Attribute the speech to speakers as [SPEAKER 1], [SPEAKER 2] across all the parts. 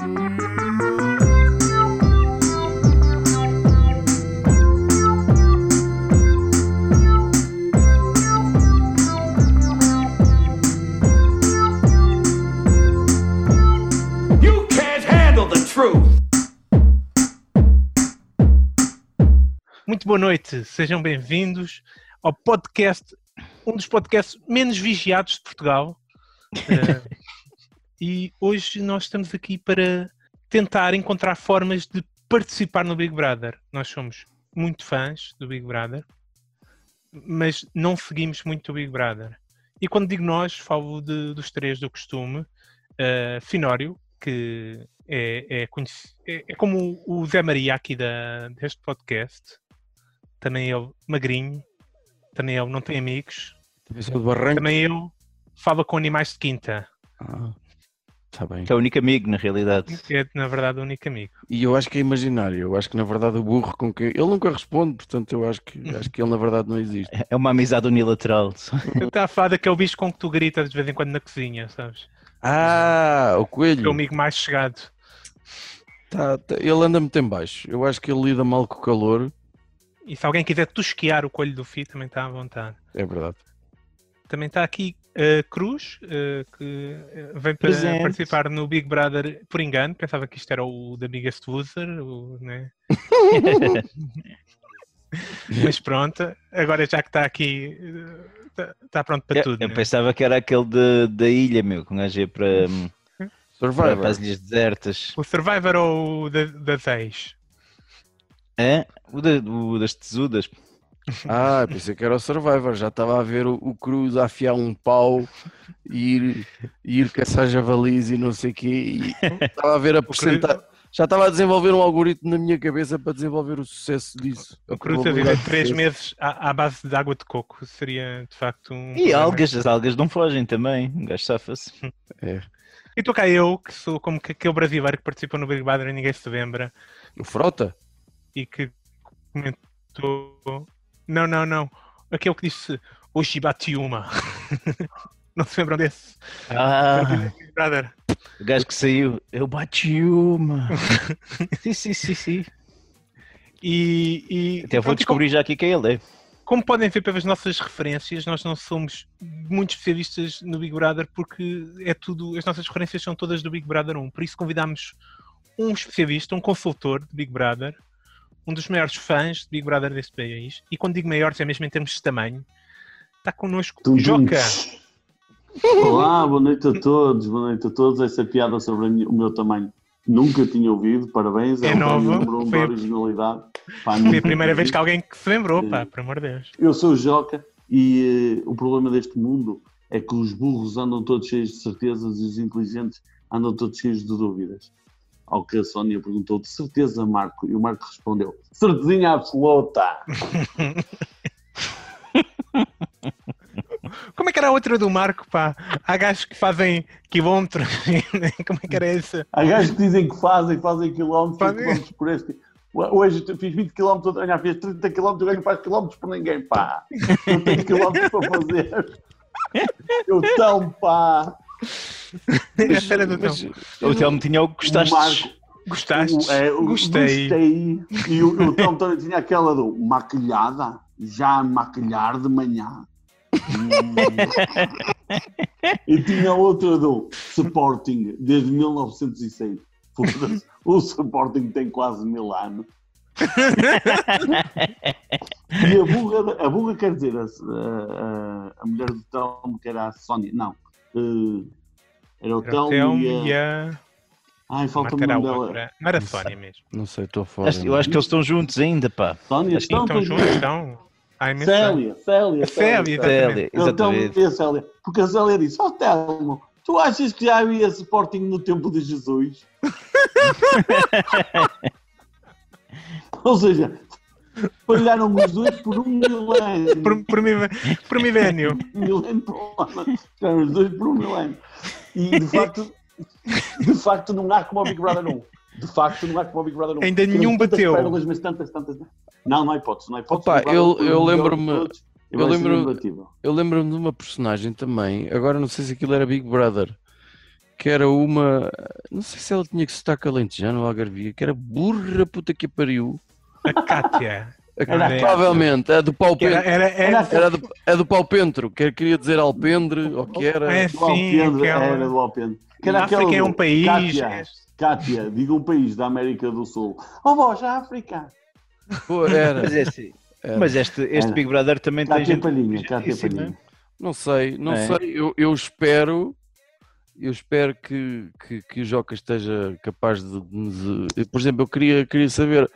[SPEAKER 1] Muito boa noite, sejam bem-vindos ao podcast, um dos podcasts menos vigiados de Portugal. E hoje nós estamos aqui para tentar encontrar formas de participar no Big Brother. Nós somos muito fãs do Big Brother, mas não seguimos muito o Big Brother. E quando digo nós, falo de- dos três do costume. Eh, Finório, que é, é, é- é como o Zé Maria aqui da, deste podcast. Também ele magrinho. Também ele não tem amigos.
[SPEAKER 2] Também
[SPEAKER 1] ele fala com animais de quinta.
[SPEAKER 2] Ah, tá bem.
[SPEAKER 3] Que é o único amigo, na realidade.
[SPEAKER 1] É, na verdade, o único amigo.
[SPEAKER 2] E eu acho que é imaginário. Eu acho que na verdade o burro com quem. Ele nunca responde, portanto eu acho que, acho que ele na verdade não existe.
[SPEAKER 3] É uma amizade unilateral.
[SPEAKER 1] Está a falar daquele bicho com que tu gritas de vez em quando na cozinha, sabes?
[SPEAKER 2] Ah, o
[SPEAKER 1] É o
[SPEAKER 2] coelho.
[SPEAKER 1] amigo mais chegado.
[SPEAKER 2] Tá, tá, ele anda muito em baixo. Eu acho que ele lida mal com o calor.
[SPEAKER 1] E se alguém quiser tosquear o coelho do Fi, também está à vontade.
[SPEAKER 2] É verdade.
[SPEAKER 1] Também está aqui Cruz, eh, que eh, vem para
[SPEAKER 3] Presente.
[SPEAKER 1] participar no Big Brother por engano. Pensava que isto era o da Biggest Loser, o, né? mas pronto, agora já que está aqui, está pronto para
[SPEAKER 3] Eu,
[SPEAKER 1] tudo.
[SPEAKER 3] eu
[SPEAKER 1] né?
[SPEAKER 3] pensava que era aquele de- da ilha, meu, que um gajo ia para,
[SPEAKER 2] Survivor.
[SPEAKER 3] para as ilhas desertas.
[SPEAKER 1] O Survivor ou o da, das ex?
[SPEAKER 3] Hã? O, da- o das tesudas.
[SPEAKER 2] Ah, pensei que era o Survivor. Já estava a ver o, o Cruz a afiar um pau e ir, ir caçar javalis e não sei o quê. Estava a ver a porcentagem. Já estava a desenvolver um algoritmo na minha cabeça para desenvolver o sucesso disso.
[SPEAKER 1] O Cruz a viver três meses à, à base de água de coco seria de facto um.
[SPEAKER 3] E algas, as algas não fogem também. Um gajo safa-se.
[SPEAKER 2] É.
[SPEAKER 1] E estou cá eu, que sou como que aquele brasileiro que participou no Big Brother e ninguém se lembra
[SPEAKER 2] O Frota?
[SPEAKER 1] e que comentou. Não, não, não. Aquele que disse hoje bati uma. não se lembram desse?
[SPEAKER 3] Ah,
[SPEAKER 1] Big Brother.
[SPEAKER 3] o gajo que saiu. Eu bati uma. sim, sim, sim, sim.
[SPEAKER 1] E, e
[SPEAKER 3] Até vou
[SPEAKER 1] pronto,
[SPEAKER 3] descobrir já aqui quem ele é.
[SPEAKER 1] Como podem ver pelas nossas referências, nós não somos muito especialistas no Big Brother porque é tudo, as nossas referências são todas do Big Brother 1. Por isso convidámos um especialista, um consultor de Big Brother, um dos maiores fãs de Big Brother deste país. E quando digo maiores é mesmo em termos de tamanho. Está connosco
[SPEAKER 4] tum.
[SPEAKER 1] Joca.
[SPEAKER 4] Olá, boa noite a todos, boa noite a todos. Essa piada sobre o meu tamanho nunca tinha ouvido, parabéns.
[SPEAKER 1] É
[SPEAKER 4] um
[SPEAKER 1] nova,
[SPEAKER 4] número um
[SPEAKER 1] foi
[SPEAKER 4] originalidade. Pá,
[SPEAKER 1] Foi a primeira vez que alguém que se lembrou, pá, por amor de Deus.
[SPEAKER 4] Eu sou o Joca e eh, o problema deste mundo é que os burros andam todos cheios de certezas e os inteligentes andam todos cheios de dúvidas. Ao que a Sónia perguntou, de certeza, Marco? E o Marco respondeu, certezinha absoluta.
[SPEAKER 1] Como é que era a outra do Marco, pá? Há gajos que fazem quilómetros. Como é que era essa?
[SPEAKER 4] Há gajos que dizem que fazem, fazem quilómetros,
[SPEAKER 1] Fazem.
[SPEAKER 4] quilómetros por este. Hoje fiz 20 km, olha, fiz 30 km, eu ganho faz quilómetros por ninguém, pá. Não tenho quilómetros para fazer. Eu tão, pá.
[SPEAKER 1] Era do Tom.
[SPEAKER 2] Mas,
[SPEAKER 3] O Telmo tinha o que gostaste.
[SPEAKER 4] Marco,
[SPEAKER 1] Gostaste?
[SPEAKER 4] o- é, o-
[SPEAKER 1] Gostei.
[SPEAKER 4] Gostei. E o, o Tom tinha aquela do maquilhada, já maquilhar de manhã. E tinha outra do Sporting, desde 1906. Foda-se, O Sporting tem quase mil anos. E a burra, a burra quer dizer, a, a- a mulher do Telmo, que era a Sónia, não. eh, era o Telmo e a. Ai, falta-me
[SPEAKER 1] Marca
[SPEAKER 4] o
[SPEAKER 1] era a
[SPEAKER 4] nome dela.
[SPEAKER 1] outra. Não era Sónia mesmo.
[SPEAKER 2] não sei, estou fora.
[SPEAKER 3] Acho- Eu acho que eles estão juntos ainda, pá.
[SPEAKER 4] Sónia, estão, estão
[SPEAKER 1] juntos, então. Ai, imenso.
[SPEAKER 4] Célia, Célia,
[SPEAKER 1] Célia, exatamente.
[SPEAKER 3] Célia,
[SPEAKER 4] Eu Telmo
[SPEAKER 3] exatamente.
[SPEAKER 4] e a Célia. Porque a Célia disse: Ó Telmo, tu achas que já havia Sporting no tempo de Jesus? Ou seja, falharam os dois por um milénio.
[SPEAKER 1] Por, por, por milénio.
[SPEAKER 4] Milénio por um ano. Falharam os dois por um milénio. E de facto, de facto não há como o Big Brother 1. De facto não há como o Big Brother 1.
[SPEAKER 1] Ainda
[SPEAKER 4] Temos
[SPEAKER 1] nenhum bateu.
[SPEAKER 4] pérolas, mas tantas, tantas. Não, não há hipótese. Não há hipótese.
[SPEAKER 2] Opa, eu- eu lembro-me- eu
[SPEAKER 4] ser
[SPEAKER 2] lembro- lembro-me de uma personagem também, agora não sei se aquilo era Big Brother, que era uma. Não sei se ela tinha que sotaque alentejano ou algarvia, que era burra puta que pariu.
[SPEAKER 1] A Kátia.
[SPEAKER 4] Era a
[SPEAKER 2] Provavelmente, é do pau
[SPEAKER 1] Que Era,
[SPEAKER 2] pentro.
[SPEAKER 1] era, era,
[SPEAKER 2] Era do, é do pau pentro, que queria dizer alpendre, ou que era.
[SPEAKER 1] É, sim,
[SPEAKER 4] Alpendre,
[SPEAKER 1] aquela-
[SPEAKER 4] era do Alpendre. Que
[SPEAKER 1] A
[SPEAKER 4] era
[SPEAKER 1] África
[SPEAKER 4] aquela
[SPEAKER 1] é um país.
[SPEAKER 4] Cátia,
[SPEAKER 1] é-
[SPEAKER 4] Cátia, diga um país da América do Sul. Oh, voz, África.
[SPEAKER 2] Pô, era.
[SPEAKER 3] Mas, é assim,
[SPEAKER 2] Era.
[SPEAKER 3] mas este, este
[SPEAKER 4] Era.
[SPEAKER 3] Big Brother também tem
[SPEAKER 4] Cátia
[SPEAKER 3] gente.
[SPEAKER 4] Palhinha, Cátia
[SPEAKER 3] Sim,
[SPEAKER 4] Palhinha.
[SPEAKER 2] Não sei, não
[SPEAKER 3] É.
[SPEAKER 2] sei. Eu, eu espero. Eu espero que, que, que o Joca esteja capaz de, de nos. Por exemplo, eu queria, queria saber.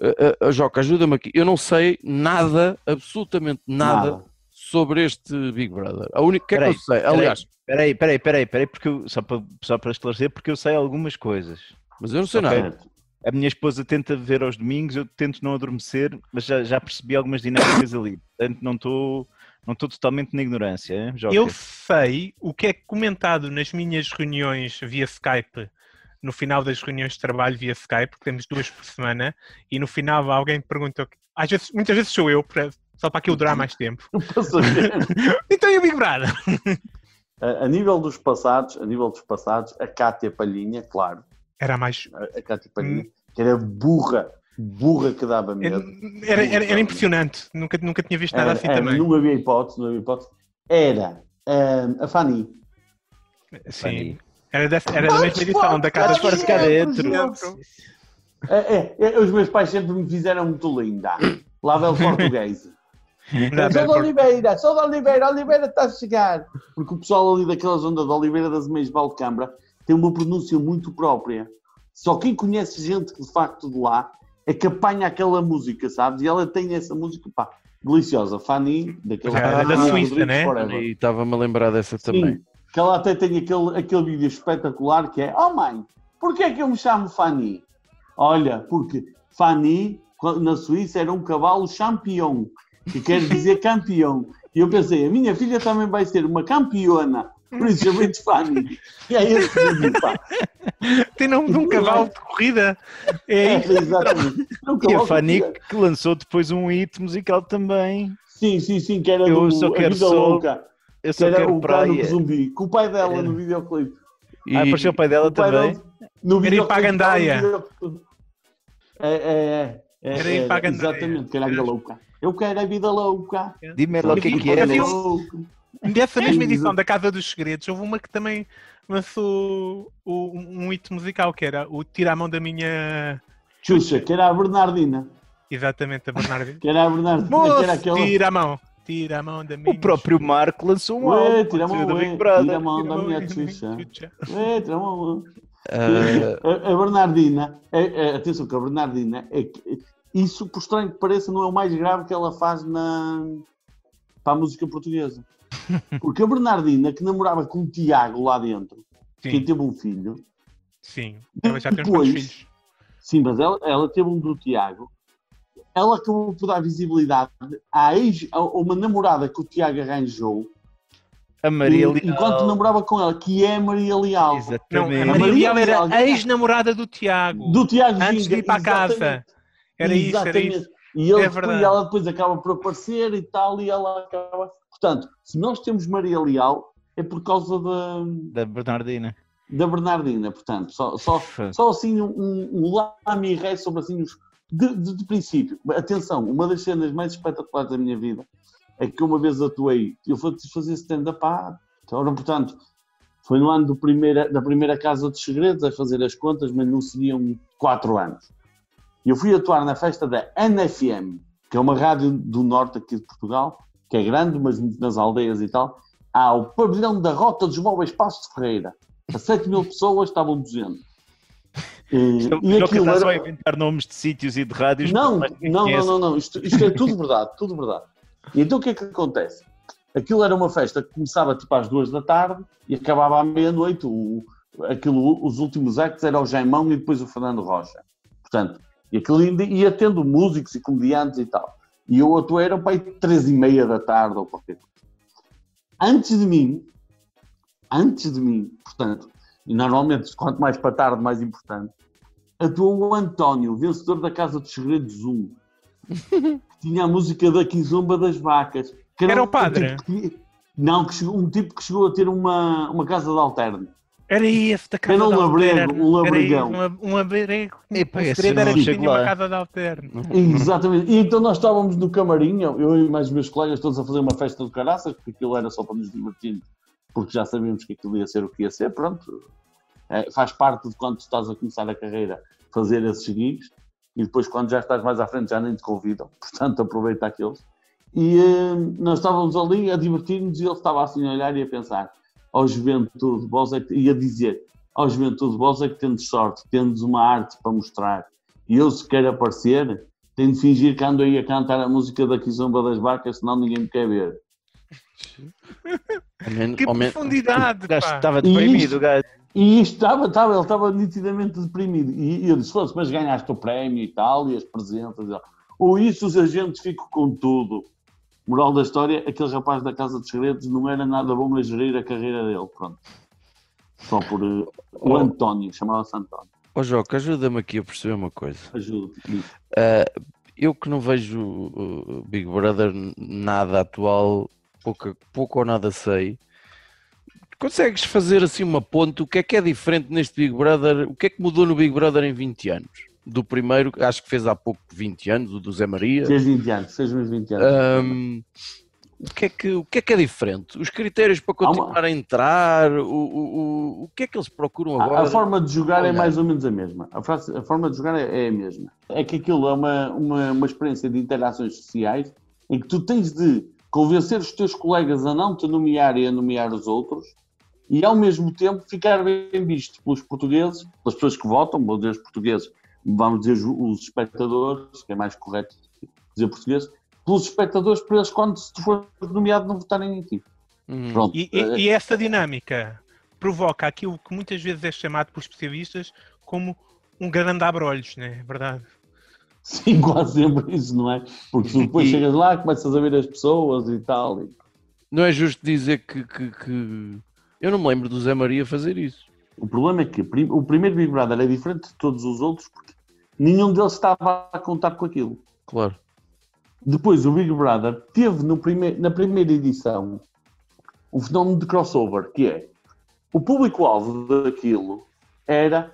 [SPEAKER 2] A- a Joca, ajuda-me aqui. Eu não sei nada, absolutamente nada, sobre este Big Brother. A única que é que eu sei.
[SPEAKER 3] peraí.
[SPEAKER 2] Aliás,
[SPEAKER 3] Peraí, peraí, peraí, peraí, porque eu- só para, só para esclarecer, porque eu sei algumas coisas.
[SPEAKER 2] mas eu não sei
[SPEAKER 3] Ok.
[SPEAKER 2] nada.
[SPEAKER 3] A minha esposa tenta ver aos domingos, eu tento não adormecer, mas já, já percebi algumas dinâmicas ali. Portanto, não estou não estou totalmente na ignorância, hein, Joca?
[SPEAKER 1] Eu sei o que é comentado nas minhas reuniões via Skype, no final das reuniões de trabalho via Skype, porque temos duas por semana, e no final alguém pergunta, às vezes, muitas vezes sou eu, para- só para aquilo durar mais tempo. Então e o Big Brother?
[SPEAKER 4] a, a nível dos passados, a nível dos passados, a Cátia Palhinha, claro,
[SPEAKER 1] Era mais.
[SPEAKER 4] a, a Cátia Palhinha, que era burra, burra que dava medo.
[SPEAKER 1] Era, era, era impressionante. Nunca, nunca tinha visto nada
[SPEAKER 4] Era-
[SPEAKER 1] assim
[SPEAKER 4] era-
[SPEAKER 1] também.
[SPEAKER 4] Não havia hipótese, não havia hipótese. Era hum, a Fanny.
[SPEAKER 1] Sim. Era, dessa, era da mesma edição, da casa
[SPEAKER 3] pôr cá
[SPEAKER 4] dentro. É, é, é, os meus pais sempre me fizeram muito linda. Lá vem o português. Sou de
[SPEAKER 1] por-
[SPEAKER 4] Oliveira, sou de Oliveira, Oliveira está a chegar. Porque o pessoal ali daquela zona de Oliveira das Meias de tem uma pronúncia muito própria. Só quem conhece gente que de facto de lá é que apanha aquela música, sabes? E ela tem essa música, pá, deliciosa. Fanny, daquela
[SPEAKER 1] Ah, da
[SPEAKER 4] Fanny
[SPEAKER 1] Suíça, né?
[SPEAKER 2] E estava-me a lembrar dessa também.
[SPEAKER 4] Sim, que ela até tem aquele, aquele vídeo espetacular que é Oh mãe, porquê é que eu me chamo Fanny? Olha, porque Fanny na Suíça era um cavalo champion, que quer dizer campeão. E eu pensei, a minha filha também vai ser uma campeona, por isso chamei-te Fanny. E é esse vídeo, pá.
[SPEAKER 1] Tem nome de um cavalo de corrida. É
[SPEAKER 4] É,
[SPEAKER 1] isso.
[SPEAKER 4] exatamente. É um
[SPEAKER 3] E a Fanny
[SPEAKER 4] que-
[SPEAKER 3] lançou depois um hit musical também.
[SPEAKER 4] Sim, sim, sim, que era
[SPEAKER 3] Eu
[SPEAKER 4] do
[SPEAKER 3] só
[SPEAKER 4] A
[SPEAKER 3] quero
[SPEAKER 4] Vida
[SPEAKER 3] só
[SPEAKER 4] Louca.
[SPEAKER 3] Eu
[SPEAKER 4] Que
[SPEAKER 3] só
[SPEAKER 4] era
[SPEAKER 3] quero
[SPEAKER 4] o cara no
[SPEAKER 3] praia.
[SPEAKER 4] zumbi, com o pai dela
[SPEAKER 3] Era.
[SPEAKER 4] no videoclipe.
[SPEAKER 2] E,
[SPEAKER 3] Ah, apareceu o pai dela
[SPEAKER 4] O pai
[SPEAKER 3] também.
[SPEAKER 4] dele no
[SPEAKER 1] Era ir para a
[SPEAKER 4] videoclipe,
[SPEAKER 1] gandaia.
[SPEAKER 4] videoclipe. É, é, é. é,
[SPEAKER 1] Era ir para a gandaia.
[SPEAKER 4] Exatamente, que era a vida louca. Eu quero a vida louca.
[SPEAKER 3] Dime lá o que é que é.
[SPEAKER 1] um-
[SPEAKER 4] louca.
[SPEAKER 1] Dessa mesma edição da Casa dos Segredos, houve uma que também lançou o- um hit musical, que era o Tira a Mão da Minha.
[SPEAKER 4] Xuxa, que era a Bernardina.
[SPEAKER 1] Exatamente, a Bernardina.
[SPEAKER 4] Que era a Bernardina, que
[SPEAKER 1] Moço,
[SPEAKER 4] era aquela.
[SPEAKER 1] tira a mão. Tira a mão da minha.
[SPEAKER 3] O próprio Marco lançou um álbum
[SPEAKER 4] tira a mão,
[SPEAKER 3] Big Brother.
[SPEAKER 4] tira a mão da
[SPEAKER 1] a
[SPEAKER 4] minha
[SPEAKER 1] da.
[SPEAKER 4] Ué, tira a mão.
[SPEAKER 2] ah,
[SPEAKER 4] A, a Bernardina, é, é, atenção que a Bernardina, é que, isso, por estranho que pareça, não é o mais grave que ela faz na, para a música portuguesa. Porque a Bernardina, que namorava com o Tiago lá dentro, quem
[SPEAKER 1] Sim,
[SPEAKER 4] teve um filho,
[SPEAKER 1] sim. Ela já tem uns
[SPEAKER 4] Depois-
[SPEAKER 1] filhos.
[SPEAKER 4] sim, mas ela, ela teve um do Tiago, ela acabou por dar visibilidade à ex, a uma namorada que o Tiago arranjou,
[SPEAKER 3] A Maria Leal.
[SPEAKER 4] enquanto namorava com ela, que é a Maria Leal.
[SPEAKER 1] Não,
[SPEAKER 3] Exatamente.
[SPEAKER 1] a
[SPEAKER 4] Maria
[SPEAKER 1] Leal era a ex-namorada do Tiago.
[SPEAKER 4] Do Tiago
[SPEAKER 1] Antes de
[SPEAKER 4] Ginga,
[SPEAKER 1] ir para a casa. Era isso, era
[SPEAKER 4] Exatamente.
[SPEAKER 1] isso.
[SPEAKER 4] E ele
[SPEAKER 1] É
[SPEAKER 4] depois- ela depois acaba por aparecer e tal, e ela acaba. Portanto, se nós temos Maria Leal, é por causa da,
[SPEAKER 3] Da Bernardina.
[SPEAKER 4] da Bernardina. Portanto, só, só, só assim um, um lame ré sobre assim uns. De, de, de princípio, atenção, uma das cenas mais espetaculares da minha vida é que uma vez atuei, eu fui fazer stand-up há. Ora, portanto, foi no ano primeira, da primeira Casa dos Segredos, a fazer as contas, mas não seriam quatro anos. Eu fui atuar na festa da NFM, que é uma rádio do norte aqui de Portugal, que é grande, mas nas aldeias e tal, ao pavilhão da Rota dos Móveis Passos de Ferreira. A 7 mil pessoas estavam 200. E, e
[SPEAKER 3] Não
[SPEAKER 4] aquilo
[SPEAKER 3] está só a
[SPEAKER 4] era...
[SPEAKER 3] inventar nomes de sítios e de rádios.
[SPEAKER 4] Não, não, não, não, não. Isto, isto é tudo verdade, tudo verdade. E então o que é que acontece? Aquilo era uma festa que começava tipo às duas da tarde e acabava à meia-noite. O, aquilo, os últimos actos era o Jaimão e depois o Fernando Rocha. Portanto, e aquilo ia tendo músicos e comediantes e tal. E eu atuei era para três e meia da tarde ou qualquer coisa. Antes de mim, antes de mim, portanto, e normalmente quanto mais para tarde, mais importante, atuou o António, vencedor da Casa dos Segredos 1, que tinha a música da Kizomba das Vacas. que
[SPEAKER 1] Era o
[SPEAKER 4] um
[SPEAKER 1] padre?
[SPEAKER 4] tipo que- não, que chegou- um tipo que chegou a ter uma, uma casa de alterno.
[SPEAKER 1] Era esse da casa
[SPEAKER 4] Era um
[SPEAKER 1] de
[SPEAKER 4] labrego,
[SPEAKER 1] alterno.
[SPEAKER 4] um
[SPEAKER 1] Era
[SPEAKER 4] labregão.
[SPEAKER 1] esse, um, um labrego.
[SPEAKER 3] Esse
[SPEAKER 1] era que tinha uma
[SPEAKER 3] lá.
[SPEAKER 1] casa de alterno.
[SPEAKER 4] Exatamente. E então nós estávamos no camarim, eu e mais os meus colegas, todos a fazer uma festa de caraças, porque aquilo era só para nos divertir, porque já sabíamos que aquilo ia ser o que ia ser, pronto. É, faz parte de quando estás a começar a carreira fazer esses gigs, e depois quando já estás mais à frente já nem te convidam, portanto aproveita aqueles. E eh, nós estávamos ali a divertir-nos e ele estava assim a olhar e a pensar, ó juventude, vós é que, e a dizer, ó juventude, vós é que tendes sorte, tendes uma arte para mostrar, e eu se quero aparecer, tenho de fingir que ando aí a cantar a música da Kizomba das Vacas, senão ninguém me quer ver.
[SPEAKER 2] Menos-
[SPEAKER 1] Que
[SPEAKER 2] menos-
[SPEAKER 1] profundidade,
[SPEAKER 3] O gajo
[SPEAKER 1] pá.
[SPEAKER 3] estava
[SPEAKER 4] E
[SPEAKER 3] deprimido,
[SPEAKER 4] isto-
[SPEAKER 3] o gajo.
[SPEAKER 4] E isto estava, estava, ele estava nitidamente deprimido. E, e eu disse: fosse, mas ganhaste o prémio e tal, e as presenças. Ou isso, os agentes ficam com tudo. Moral da história: aquele rapaz da Casa dos Segredos não era nada bom a gerir a carreira dele. Pronto. Só por. eh, o
[SPEAKER 2] Oh.
[SPEAKER 4] António, chamava-se António.
[SPEAKER 2] Ó Joca, ajuda-me aqui a perceber uma coisa.
[SPEAKER 4] Ajuda.
[SPEAKER 2] Ah, eu que não vejo o Big Brother nada atual, pouca, pouco ou nada sei. Consegues fazer assim uma ponte? O que é que é diferente neste Big Brother? O que é que mudou no Big Brother em 20 anos? Do primeiro, acho que fez há pouco 20 anos, o do Zé Maria.
[SPEAKER 4] Fez 20 anos, fez uns 20 anos.
[SPEAKER 2] Ahm, o, que é que, o que é que é diferente? Os critérios para
[SPEAKER 4] Há uma-
[SPEAKER 2] continuar a entrar? O, o, o, que é que eles procuram
[SPEAKER 4] A-
[SPEAKER 2] agora?
[SPEAKER 4] A, forma de jogar é mais ou menos a mesma. A, frase- a forma de jogar é, é a mesma. É que aquilo é uma, uma, uma experiência de interações sociais em que tu tens de convencer os teus colegas a não te nomear e a nomear os outros e ao mesmo tempo ficar bem visto pelos portugueses, pelas pessoas que votam, vou dizer os portugueses, vamos dizer os- espectadores, que é mais correto dizer portugueses, pelos espectadores para eles quando se tu fores nomeado não votarem em ti.
[SPEAKER 2] Uhum.
[SPEAKER 4] Pronto.
[SPEAKER 1] E, e- e essa dinâmica provoca aquilo que muitas vezes é chamado por especialistas como um grande abrolhos, não é verdade?
[SPEAKER 4] Sim, quase sempre isso, não é? Porque depois
[SPEAKER 2] E-
[SPEAKER 4] chegas lá, começas a ver as pessoas e tal. e-
[SPEAKER 2] Não é justo dizer que, que- que- Eu não me lembro do Zé Maria fazer isso.
[SPEAKER 4] O problema é que o primeiro Big Brother é diferente de todos os outros porque nenhum deles estava a contar com aquilo.
[SPEAKER 2] Claro.
[SPEAKER 4] Depois, o Big Brother teve no prime- na primeira edição um fenómeno de crossover, que é o público-alvo daquilo era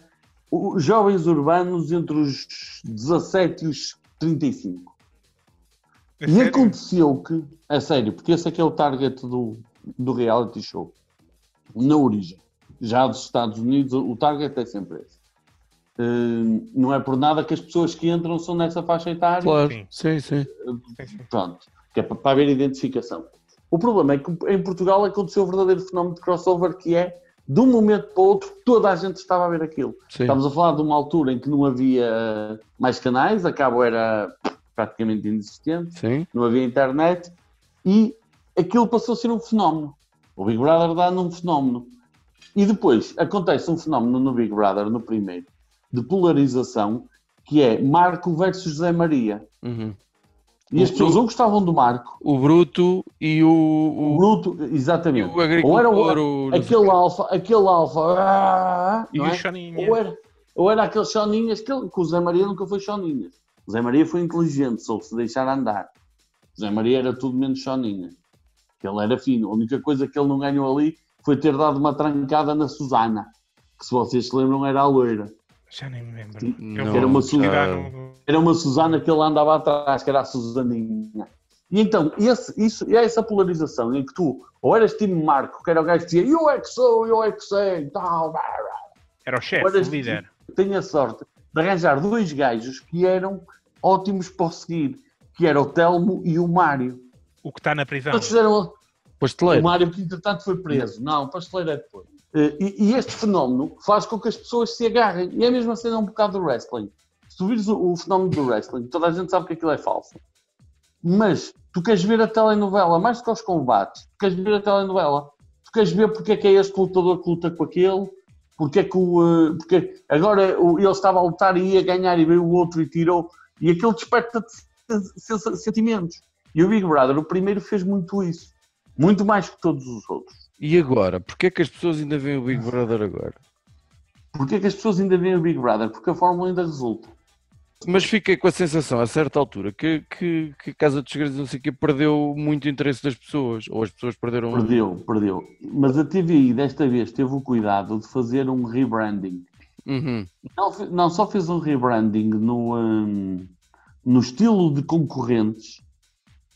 [SPEAKER 4] os jovens urbanos entre os 17 e os 35.
[SPEAKER 1] É
[SPEAKER 4] E
[SPEAKER 1] sério?
[SPEAKER 4] aconteceu que, a sério, porque esse é que é o target do, do reality show, na origem. Já dos Estados Unidos, o target é sempre esse. Hum, não é por nada que as pessoas que entram são nessa faixa etária.
[SPEAKER 2] Claro.
[SPEAKER 1] Sim.
[SPEAKER 2] Sim, sim.
[SPEAKER 4] Pronto, que é para, para haver identificação. O problema é que em Portugal aconteceu o verdadeiro fenómeno de crossover, que é, de um momento para o outro, toda a gente estava a ver aquilo.
[SPEAKER 2] sim.
[SPEAKER 4] Estamos a falar de uma altura em que não havia mais canais, a cabo era praticamente inexistente
[SPEAKER 2] Sim.
[SPEAKER 4] não havia internet e aquilo passou a ser um fenómeno. O Big Brother dá num fenómeno. E depois acontece um fenómeno no Big Brother, no primeiro, de polarização, que é Marco versus José Maria.
[SPEAKER 2] Uhum.
[SPEAKER 4] E as pessoas ou gostavam do Marco,
[SPEAKER 2] O Bruto e o,
[SPEAKER 4] o
[SPEAKER 2] o,
[SPEAKER 4] Bruto, exatamente.
[SPEAKER 2] o agricultor.
[SPEAKER 4] Ou era o- aquele alfa, aquele alfa, ah,
[SPEAKER 1] E
[SPEAKER 4] não
[SPEAKER 1] o
[SPEAKER 4] é?
[SPEAKER 1] Choninha?
[SPEAKER 4] ou, era, ou era aqueles choninhas que, que o Zé Maria nunca foi choninhas. O Zé Maria foi inteligente, soube-se deixar andar. O Zé Maria era tudo menos choninha. Ele era fino. A única coisa que ele não ganhou ali foi ter dado uma trancada na Susana, que se vocês se lembram era a loira.
[SPEAKER 1] Já nem me lembro.
[SPEAKER 2] Não,
[SPEAKER 1] Eu vou
[SPEAKER 4] era uma
[SPEAKER 1] pesquisar
[SPEAKER 2] já-
[SPEAKER 1] no-
[SPEAKER 4] Era uma Susana que ele andava atrás, que era a Susaninha. E então, esse, isso, e é essa polarização em que tu, ou eras time Marco, que era o gajo que dizia eu é que sou, eu é que sei, tal.
[SPEAKER 1] Era o chefe, o líder.
[SPEAKER 4] tenho a sorte de arranjar dois gajos que eram ótimos para o seguir, que era o Telmo e o Mário.
[SPEAKER 1] O que está na prisão.
[SPEAKER 4] Eles fizeram o
[SPEAKER 2] Pasteleiro.
[SPEAKER 4] Mário que entretanto foi preso. Não, o pasteleiro é depois. Eh, E, e este fenómeno faz com que as pessoas se agarrem. E é a cena um bocado do wrestling. Se tu vires o, o fenómeno do wrestling, toda a gente sabe que aquilo é falso. Mas tu queres ver a telenovela, mais do que os combates, tu queres ver a telenovela. Tu queres ver porque é que é este lutador que luta com aquele, porque é que o. eh, Porque agora ele estava a lutar e ia ganhar e veio o outro e tirou. E aquilo desperta-te sen- sen- sentimentos. E o Big Brother, o primeiro, fez muito isso. Muito mais que todos os outros.
[SPEAKER 2] E agora? Porquê é que as pessoas ainda veem o Big Brother agora?
[SPEAKER 4] Porquê é que as pessoas ainda veem o Big Brother? Porque a fórmula ainda resulta.
[SPEAKER 2] mas fiquei com a sensação, a certa altura, que, que, que a Casa dos Segredos, não sei o que, perdeu muito interesse das pessoas, ou as pessoas perderam...
[SPEAKER 4] Perdeu, perdeu. Mas a TVI desta vez teve o cuidado de fazer um rebranding.
[SPEAKER 2] Uhum.
[SPEAKER 4] Não, não só fez um rebranding no, hum, no estilo de concorrentes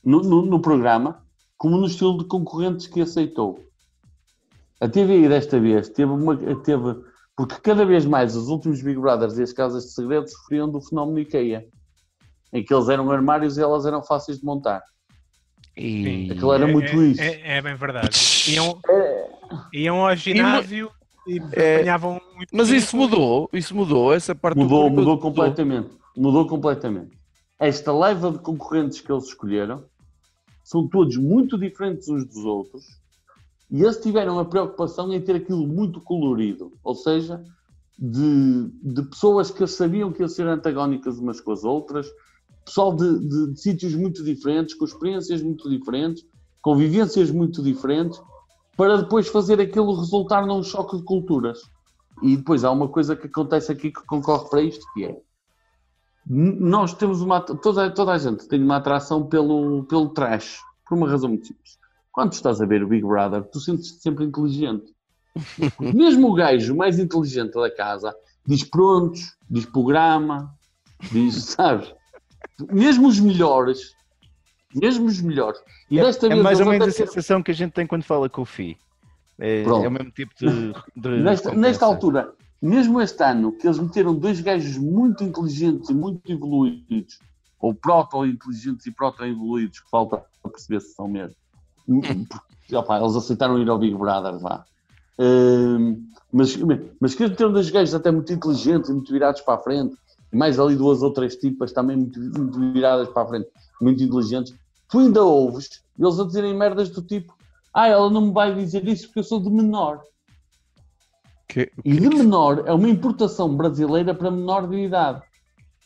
[SPEAKER 4] no, no- no programa, como no estilo de concorrentes que aceitou. A TVI desta vez teve uma. Teve, porque cada vez mais os últimos Big Brothers e as casas de segredos sofriam do fenómeno IKEA, em que eles eram armários e elas eram fáceis de montar.
[SPEAKER 2] E...
[SPEAKER 4] Aquilo era
[SPEAKER 1] É-
[SPEAKER 4] muito
[SPEAKER 1] é,
[SPEAKER 4] isso.
[SPEAKER 1] É, é bem verdade. Iam, iam ao ginásio e
[SPEAKER 2] É,
[SPEAKER 1] apanhavam muito
[SPEAKER 2] Mas isso mudou, isso mudou, essa parte do
[SPEAKER 4] Mudou, mudou completamente. Mudou completamente. Esta leva de concorrentes que eles escolheram são todos muito diferentes uns dos outros e eles tiveram a preocupação em ter aquilo muito colorido, ou seja, de, de pessoas que sabiam que iam ser antagónicas umas com as outras, pessoal de, de- de sítios muito diferentes, com experiências muito diferentes, convivências muito diferentes, para depois fazer aquilo resultar num choque de culturas. E depois há uma coisa que acontece aqui que concorre para isto, que é nós temos uma toda, toda a gente tem uma atração pelo, pelo trash, por uma razão muito simples. Quando estás a ver o Big Brother, tu sentes-te sempre inteligente. Mesmo o gajo mais inteligente da casa diz prontos, diz programa, diz, sabes? Mesmo os melhores, mesmo os melhores. E desta
[SPEAKER 3] É
[SPEAKER 4] vez
[SPEAKER 3] mais ou menos a
[SPEAKER 4] até-
[SPEAKER 3] sensação que a gente tem quando fala com o FI. É, é o mesmo tipo de. de
[SPEAKER 4] Nesta, nesta altura, mesmo este ano, que eles meteram dois gajos muito inteligentes e muito evoluídos, ou proto-inteligentes e proto-evoluídos, que falta perceber se são mesmo. Porque, opá, eles aceitaram ir ao Big Brother, vá. Hum, mas, mas que eles meteram dois gajos até muito inteligentes e muito virados para a frente, e mais ali duas ou três tipas também muito, muito viradas para a frente, muito inteligentes. Tu ainda ouves eles a dizerem merdas do tipo: Ah, ela não me vai dizer isso porque eu sou de menor.
[SPEAKER 2] Que-
[SPEAKER 4] E de menor é uma importação brasileira para menor de idade.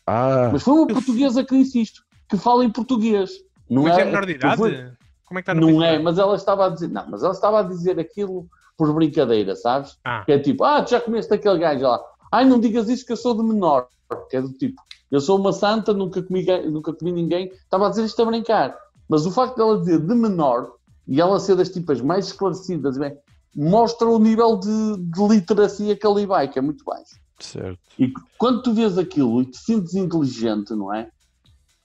[SPEAKER 2] Ah,
[SPEAKER 4] Mas foi uma portuguesa que disse isto, que fala em português. Não
[SPEAKER 1] Mas é
[SPEAKER 4] é,
[SPEAKER 1] menor de idade? Como é que está no
[SPEAKER 4] Não é, mas ela estava a dizer, não, mas ela estava a dizer aquilo por brincadeira, sabes?
[SPEAKER 1] Ah,
[SPEAKER 4] Que é tipo, ah, tu já comeste aquele gajo lá. Ai, não digas isso que eu sou de menor. Que é do tipo, eu sou uma santa, nunca comi, nunca comi ninguém. Estava a dizer isto a brincar. Mas o facto dela dizer de menor e ela ser das tipas mais esclarecidas, bem, mostra o nível de, de literacia que ali vai, que é muito baixo.
[SPEAKER 2] certo.
[SPEAKER 4] E quando tu vês aquilo e te sentes inteligente, não é?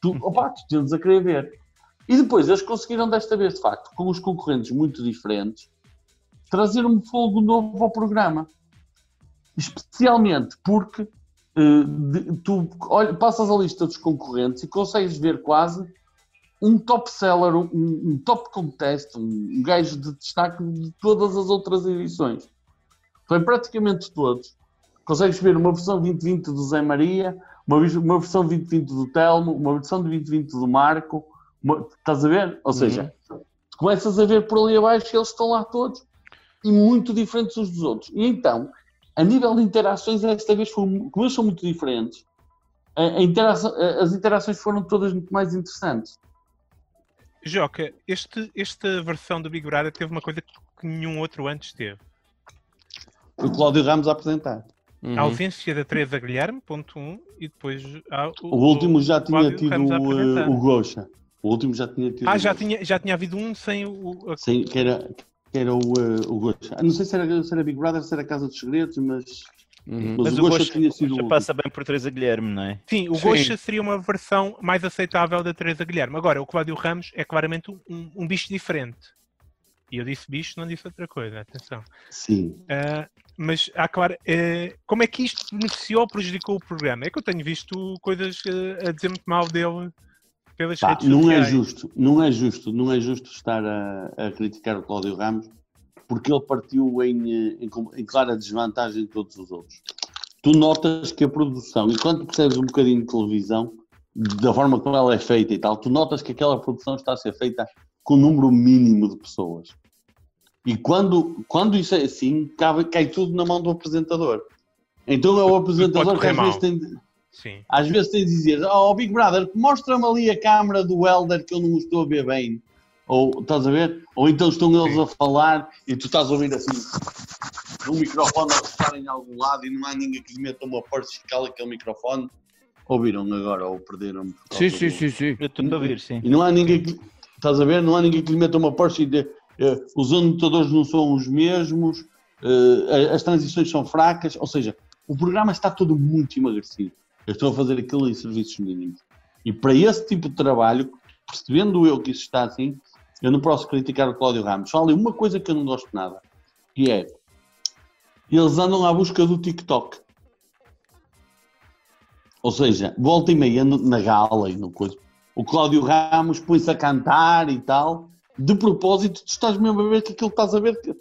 [SPEAKER 4] Tu, opa, tu tendes a querer ver. E depois eles conseguiram desta vez, de facto, com os concorrentes muito diferentes, trazer um fogo novo ao programa. Especialmente porque eh, de- tu olha, passas a lista dos concorrentes e consegues ver quase um top seller, um, um top contest, um, um gajo de destaque de todas as outras edições. Foi praticamente todos. Consegues ver uma versão 2020 do Zé Maria, uma, uma versão 2020 do Telmo, uma versão de 2020 do Marco. Estás a ver? Ou seja, tu começas a ver por ali abaixo que eles estão lá todos e muito diferentes uns dos outros. E então, a nível de interações, esta vez, foi, como eles são muito diferentes, a- a interação- a- as interações foram todas muito mais interessantes.
[SPEAKER 1] Joca, este, esta versão do Big Brother teve uma coisa que nenhum outro antes teve.
[SPEAKER 4] O Cláudio Ramos a apresentar.
[SPEAKER 2] Uhum.
[SPEAKER 1] A ausência da Teresa Guilherme, ponto 1, um, e depois o,
[SPEAKER 4] O último já tinha
[SPEAKER 1] Cláudio
[SPEAKER 4] tido
[SPEAKER 1] Ramos a
[SPEAKER 4] o, eh, o Gosha. O último já tinha tido
[SPEAKER 1] Ah, já
[SPEAKER 4] Gosha.
[SPEAKER 1] tinha, já tinha havido um sem o.
[SPEAKER 4] Sim, que era, que era o, eh, o Gosha. Ah, Não sei se era, se era Big Brother, se era Casa dos Segredos, mas,
[SPEAKER 2] Uhum.
[SPEAKER 4] mas,
[SPEAKER 3] Mas
[SPEAKER 4] o
[SPEAKER 3] o
[SPEAKER 4] Gosha
[SPEAKER 3] Gosha,
[SPEAKER 4] tinha sido o
[SPEAKER 3] já
[SPEAKER 4] último.
[SPEAKER 3] passa bem por Teresa Guilherme, não é?
[SPEAKER 1] Sim, o
[SPEAKER 2] Sim.
[SPEAKER 1] Gosha seria uma versão mais aceitável da Teresa Guilherme. Agora, o Cláudio Ramos é claramente um, um bicho diferente. E eu disse bicho, não disse outra coisa, atenção.
[SPEAKER 4] Sim.
[SPEAKER 1] Ah, mas há claro, eh, como é que isto beneficiou ou prejudicou o programa? É que eu tenho visto coisas eh, a dizer muito mal dele pelas
[SPEAKER 4] Pá,
[SPEAKER 1] redes
[SPEAKER 4] não é
[SPEAKER 1] sociais.
[SPEAKER 4] justo, não é justo, não é justo estar a, a criticar o Cláudio Ramos porque ele partiu em, eh, em, em clara desvantagem de todos os outros. Tu notas que a produção, e quando percebes um bocadinho de televisão, da forma como ela é feita e tal, tu notas que aquela produção está a ser feita com um número mínimo de pessoas. E quando, quando isso é assim, cabe- cai tudo na mão do apresentador. Então é o apresentador que às vezes tem de,
[SPEAKER 1] Sim.
[SPEAKER 4] às vezes tem de dizer, oh Big Brother, mostra-me ali a câmara do Elder que eu não estou a ver bem. Ou estás a ver? Ou então estão eles
[SPEAKER 1] Sim.
[SPEAKER 4] a falar e tu estás a ouvir assim um microfone a estar em algum lado e não há ninguém que lhe meta uma purse e cala aquele microfone. Ouviram agora ou perderam? por causa
[SPEAKER 2] Sim, sim, sim, sim.
[SPEAKER 3] Eu estou a ouvir, sim.
[SPEAKER 4] E não há ninguém que. Estás a ver? Não há ninguém que lhe meta uma Porsche e dê, eh, os anotadores não são os mesmos, eh, as transições são fracas, ou seja, o programa está todo muito emagrecido. Eu estou a fazer aquilo em serviços mínimos. E para esse tipo de trabalho, percebendo eu que isso está assim, eu não posso criticar o Cláudio Ramos. Só ali uma coisa que eu não gosto nada, que é eles andam à busca do TikTok. Ou seja, volta e meia na gala e no coisa. O Cláudio Ramos põe-se a cantar e tal. De propósito, tu estás mesmo a ver que aquilo que estás a ver, que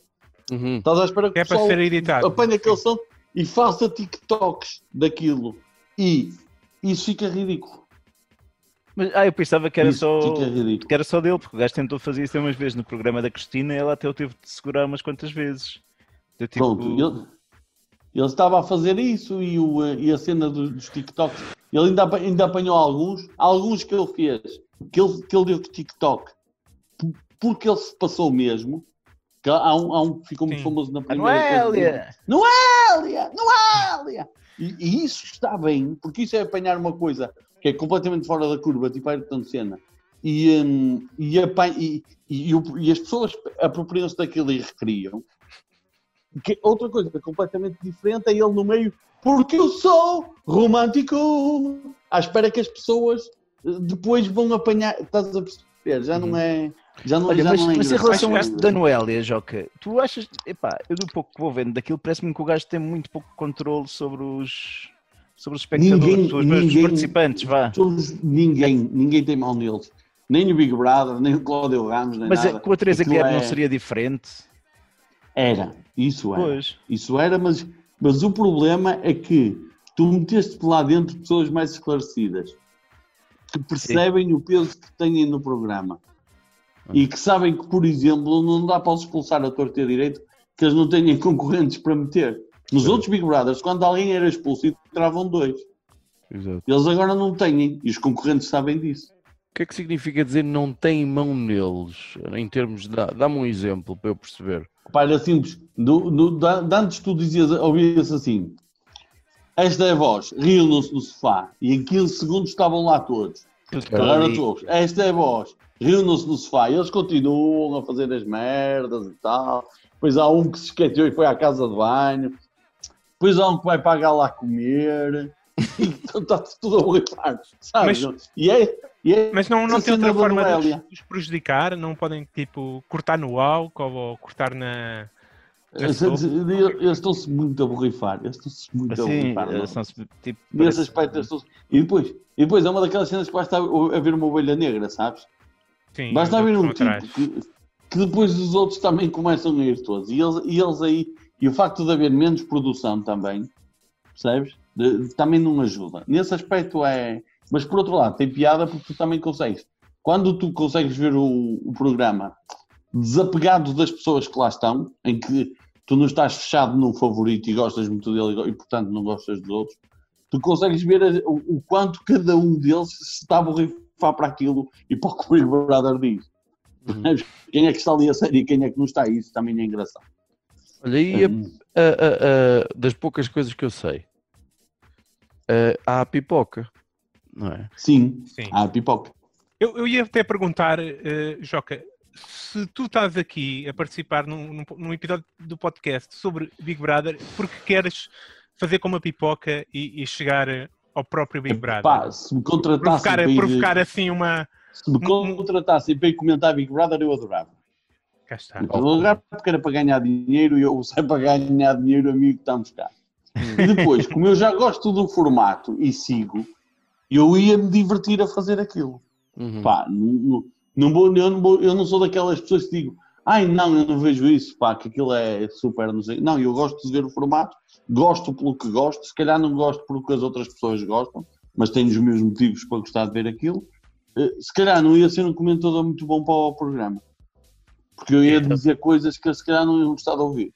[SPEAKER 2] Uhum.
[SPEAKER 4] estás à espera que
[SPEAKER 1] É
[SPEAKER 4] o
[SPEAKER 1] para ser editado.
[SPEAKER 4] apanhe aquele som e faça TikToks daquilo. E isso fica ridículo.
[SPEAKER 3] Mas, ah, eu pensava que era
[SPEAKER 4] isso
[SPEAKER 3] só. Que era só dele, porque o gajo tentou fazer isso umas vezes no programa da Cristina e ela até o teve de segurar umas quantas vezes. Deu tipo,
[SPEAKER 4] Pronto, ele, ele estava a fazer isso e, o, eh, e a cena dos, dos TikToks. Ele ainda, ainda apanhou alguns, alguns que ele fez, que ele, que ele deu de TikTok, porque ele se passou mesmo. Que há, um, há um que ficou muito famoso na
[SPEAKER 3] "A
[SPEAKER 4] primeira.
[SPEAKER 3] Noélia!
[SPEAKER 4] Noélia! Noélia! E, e isso está bem, porque isso é apanhar uma coisa que é completamente fora da curva, tipo Ayrton Senna. E, hum, e, apan- e- e e as pessoas apropriam-se daquilo e recriam. Que outra coisa completamente diferente é ele no meio, porque eu sou romântico, à espera que as pessoas eh, depois vão apanhar. Estás a perceber? Já não é. Já não,
[SPEAKER 3] Olha,
[SPEAKER 4] já
[SPEAKER 3] mas,
[SPEAKER 4] não é
[SPEAKER 3] mas em relação a isto da Noélia, Joca, tu achas, epá, eu do pouco que vou vendo daquilo, parece-me que o gajo tem muito pouco controle sobre os, sobre os espectadores,
[SPEAKER 4] Ninguém-
[SPEAKER 3] sobre os
[SPEAKER 4] ninguém-
[SPEAKER 3] participantes, vá.
[SPEAKER 4] Todos- ninguém, ninguém tem mão neles. Nem o Big Brother, nem o Cláudio Ramos, nem
[SPEAKER 3] Mas
[SPEAKER 4] nada.
[SPEAKER 3] é, com a Teresa Guerra
[SPEAKER 4] é-
[SPEAKER 3] não seria diferente?
[SPEAKER 4] Era, isso era.
[SPEAKER 3] Pois.
[SPEAKER 4] Isso era, mas, mas o problema é que tu meteste lá dentro pessoas mais esclarecidas que percebem o peso que têm no programa e que sabem que, por exemplo, não dá para os expulsar a torta e a direito que eles não têm concorrentes para meter. Nos outros Big Brothers, quando alguém era expulso, entravam dois.
[SPEAKER 2] Exato.
[SPEAKER 4] Eles agora não têm e os concorrentes sabem disso.
[SPEAKER 2] O que é que significa dizer não tem mão neles? Em termos de. Dá-me um exemplo para eu perceber.
[SPEAKER 4] Pá, era simples. Do, do, de antes tu dizias, ouvias assim: Esta é a voz, riam-se no sofá. E em 15 segundos estavam lá todos. Agora todos. Esta é a voz, riam-se no sofá. E eles continuam a fazer as merdas e tal. Depois há um que se esqueceu e foi à casa de banho. Depois há um que vai pagar lá comer. Então está tudo a borrifar, sabes? E é, e é
[SPEAKER 1] Mas não, não
[SPEAKER 4] Essa
[SPEAKER 1] tem outra forma de os- de os prejudicar? Não podem, tipo, cortar no álcool ou cortar na...
[SPEAKER 4] Eles eles estão-se muito a borrifar. Eles estão-se muito a
[SPEAKER 3] Assim,
[SPEAKER 4] borrifar. não?
[SPEAKER 3] são tipo.
[SPEAKER 4] Nesse
[SPEAKER 3] parece-
[SPEAKER 4] aspecto, eles estão-se- e depois, e depois é uma daquelas cenas que basta haver uma ovelha negra, sabes?
[SPEAKER 1] Sim,
[SPEAKER 4] Basta haver um tipo que, que depois os outros também começam a ir todos. E eles, e eles aí, e o facto de haver menos produção também, percebes? De- também não ajuda. Nesse aspecto é. Mas por outro lado, tem piada porque tu também consegues. Quando tu consegues ver o, o programa desapegado das pessoas que lá estão, em que tu não estás fechado num favorito e gostas muito dele e, portanto, não gostas dos outros, tu consegues ver o, o quanto cada um deles se está a borrifar para aquilo e para o que o Big Brother diz.
[SPEAKER 2] Uhum.
[SPEAKER 4] Quem é que está ali a sério e quem é que não está? Isso também é engraçado.
[SPEAKER 2] Olha, e a-
[SPEAKER 4] Hum,
[SPEAKER 2] a- a- a- das poucas coisas que eu sei, há a pipoca, não é?
[SPEAKER 4] Sim,
[SPEAKER 1] Sim.
[SPEAKER 4] há a pipoca.
[SPEAKER 1] Eu, eu ia até perguntar, eh, Joca, se tu estás aqui a participar num, num, num episódio do podcast sobre Big Brother, porque queres fazer como a pipoca e, e chegar eh, ao próprio Big Brother?
[SPEAKER 4] Pá, se me contratassem
[SPEAKER 1] provocar,
[SPEAKER 4] para ir-
[SPEAKER 1] provocar assim uma.
[SPEAKER 4] se me contratassem para ir comentar Big Brother, eu adorava.
[SPEAKER 1] Cá está.
[SPEAKER 4] Primeiro lugar, porque era para ganhar dinheiro e eu sei para ganhar dinheiro, amigo, que estamos cá. E depois, como eu já gosto do formato e sigo, eu ia me divertir a fazer aquilo.
[SPEAKER 2] Uhum.
[SPEAKER 4] Pá, não, não- não vou, eu, não vou- eu não sou daquelas pessoas que digo, ai não, eu não vejo isso, pá, que aquilo é super, não eu gosto de ver o formato, gosto pelo que gosto, se calhar não gosto pelo que as outras pessoas gostam, mas tenho os meus motivos para gostar de ver aquilo. Eh, Se calhar não ia ser um comentador muito bom para o programa. Porque eu ia dizer coisas que se calhar não iam gostar de ouvir.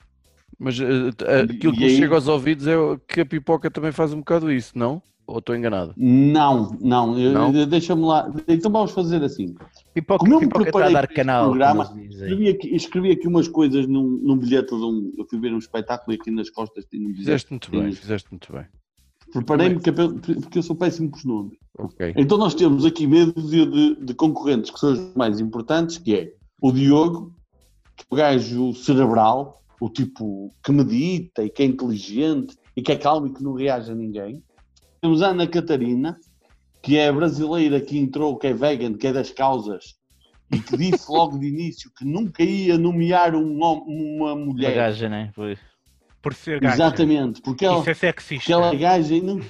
[SPEAKER 2] Mas eh, eh, aquilo
[SPEAKER 4] E
[SPEAKER 2] que
[SPEAKER 4] aí-
[SPEAKER 2] chega aos ouvidos é que a pipoca também faz um bocado isso, não? Ou estou enganado?
[SPEAKER 4] Não, não, eu-
[SPEAKER 2] Não?
[SPEAKER 4] deixa-me lá. Então vamos fazer assim.
[SPEAKER 3] Pipoca,
[SPEAKER 4] Como eu me
[SPEAKER 3] a
[SPEAKER 4] preparei
[SPEAKER 3] dar
[SPEAKER 4] para este
[SPEAKER 3] canal.
[SPEAKER 4] programa. Escrevi aqui, escrevi aqui umas coisas num, num bilhete de um. Eu fui ver um espetáculo e aqui nas costas tinha um bilhete.
[SPEAKER 2] Fizeste muito bem, fizeste muito bem.
[SPEAKER 4] Preparei-me é porque eu sou péssimo com os nomes.
[SPEAKER 2] Ok.
[SPEAKER 4] Então nós temos aqui dúzia de, de concorrentes que são os mais importantes, que é o Diogo, que é o gajo cerebral, o tipo que medita e que é inteligente e que é calmo e que não reage a ninguém. Temos a Ana Catarina, que é a brasileira que entrou, que é vegan, que é das causas, e que disse logo de início que nunca ia nomear um uma
[SPEAKER 3] Uma
[SPEAKER 4] mulher.
[SPEAKER 3] gaja, né? Foi.
[SPEAKER 1] Por ser gajo.
[SPEAKER 4] Exatamente, porque ela,
[SPEAKER 1] Isso é sexista.
[SPEAKER 4] porque ela é gaja e não,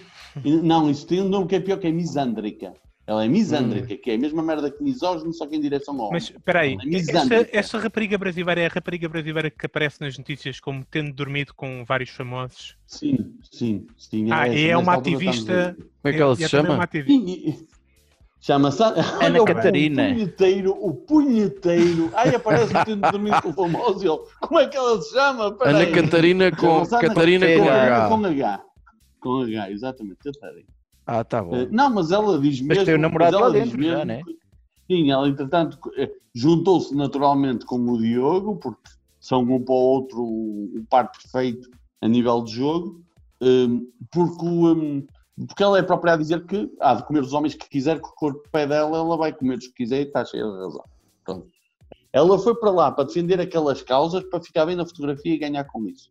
[SPEAKER 4] não, isso tem um nome que é pior que é misândrica. Ela é misândrica, que é a mesma merda que misógino, só que em direção ao homem.
[SPEAKER 1] Mas espera aí,
[SPEAKER 4] é
[SPEAKER 1] esta,
[SPEAKER 4] misândrica.
[SPEAKER 1] esta rapariga brasileira é a rapariga brasileira que aparece nas notícias como tendo dormido com vários famosos.
[SPEAKER 4] Sim, sim, sim.
[SPEAKER 1] Ah,
[SPEAKER 4] essa.
[SPEAKER 1] e é
[SPEAKER 4] Nesta
[SPEAKER 1] uma ativista.
[SPEAKER 2] Como é que ela
[SPEAKER 1] E
[SPEAKER 2] se
[SPEAKER 1] é
[SPEAKER 2] chama?
[SPEAKER 4] Chama-se Olha o-
[SPEAKER 3] Catarina.
[SPEAKER 4] O punheteiro, o punheteiro. Ai, aparece tendo dormido com o famoso. ele, Como é que ela se chama? Peraí.
[SPEAKER 2] Ana Catarina com,
[SPEAKER 4] Ana
[SPEAKER 2] Catarina com H.
[SPEAKER 4] Com H. Com H, exatamente. Catarina.
[SPEAKER 2] Ah, tá bom.
[SPEAKER 4] Eh, Não, mas ela diz mesmo.
[SPEAKER 3] Mas tem o namorado
[SPEAKER 4] ela
[SPEAKER 3] lá dentro já,
[SPEAKER 4] mesmo
[SPEAKER 3] né?
[SPEAKER 4] que- Sim, ela entretanto eh, juntou-se naturalmente com o Diogo, porque são um para o outro o par perfeito a nível de jogo, hum, porque, o, hum, porque ela é própria a dizer que há de comer os homens que quiser, que o corpo é dela, ela vai comer os que quiser e está cheia de razão. Pronto. Ela foi para lá para defender aquelas causas, para ficar bem na fotografia e ganhar com isso.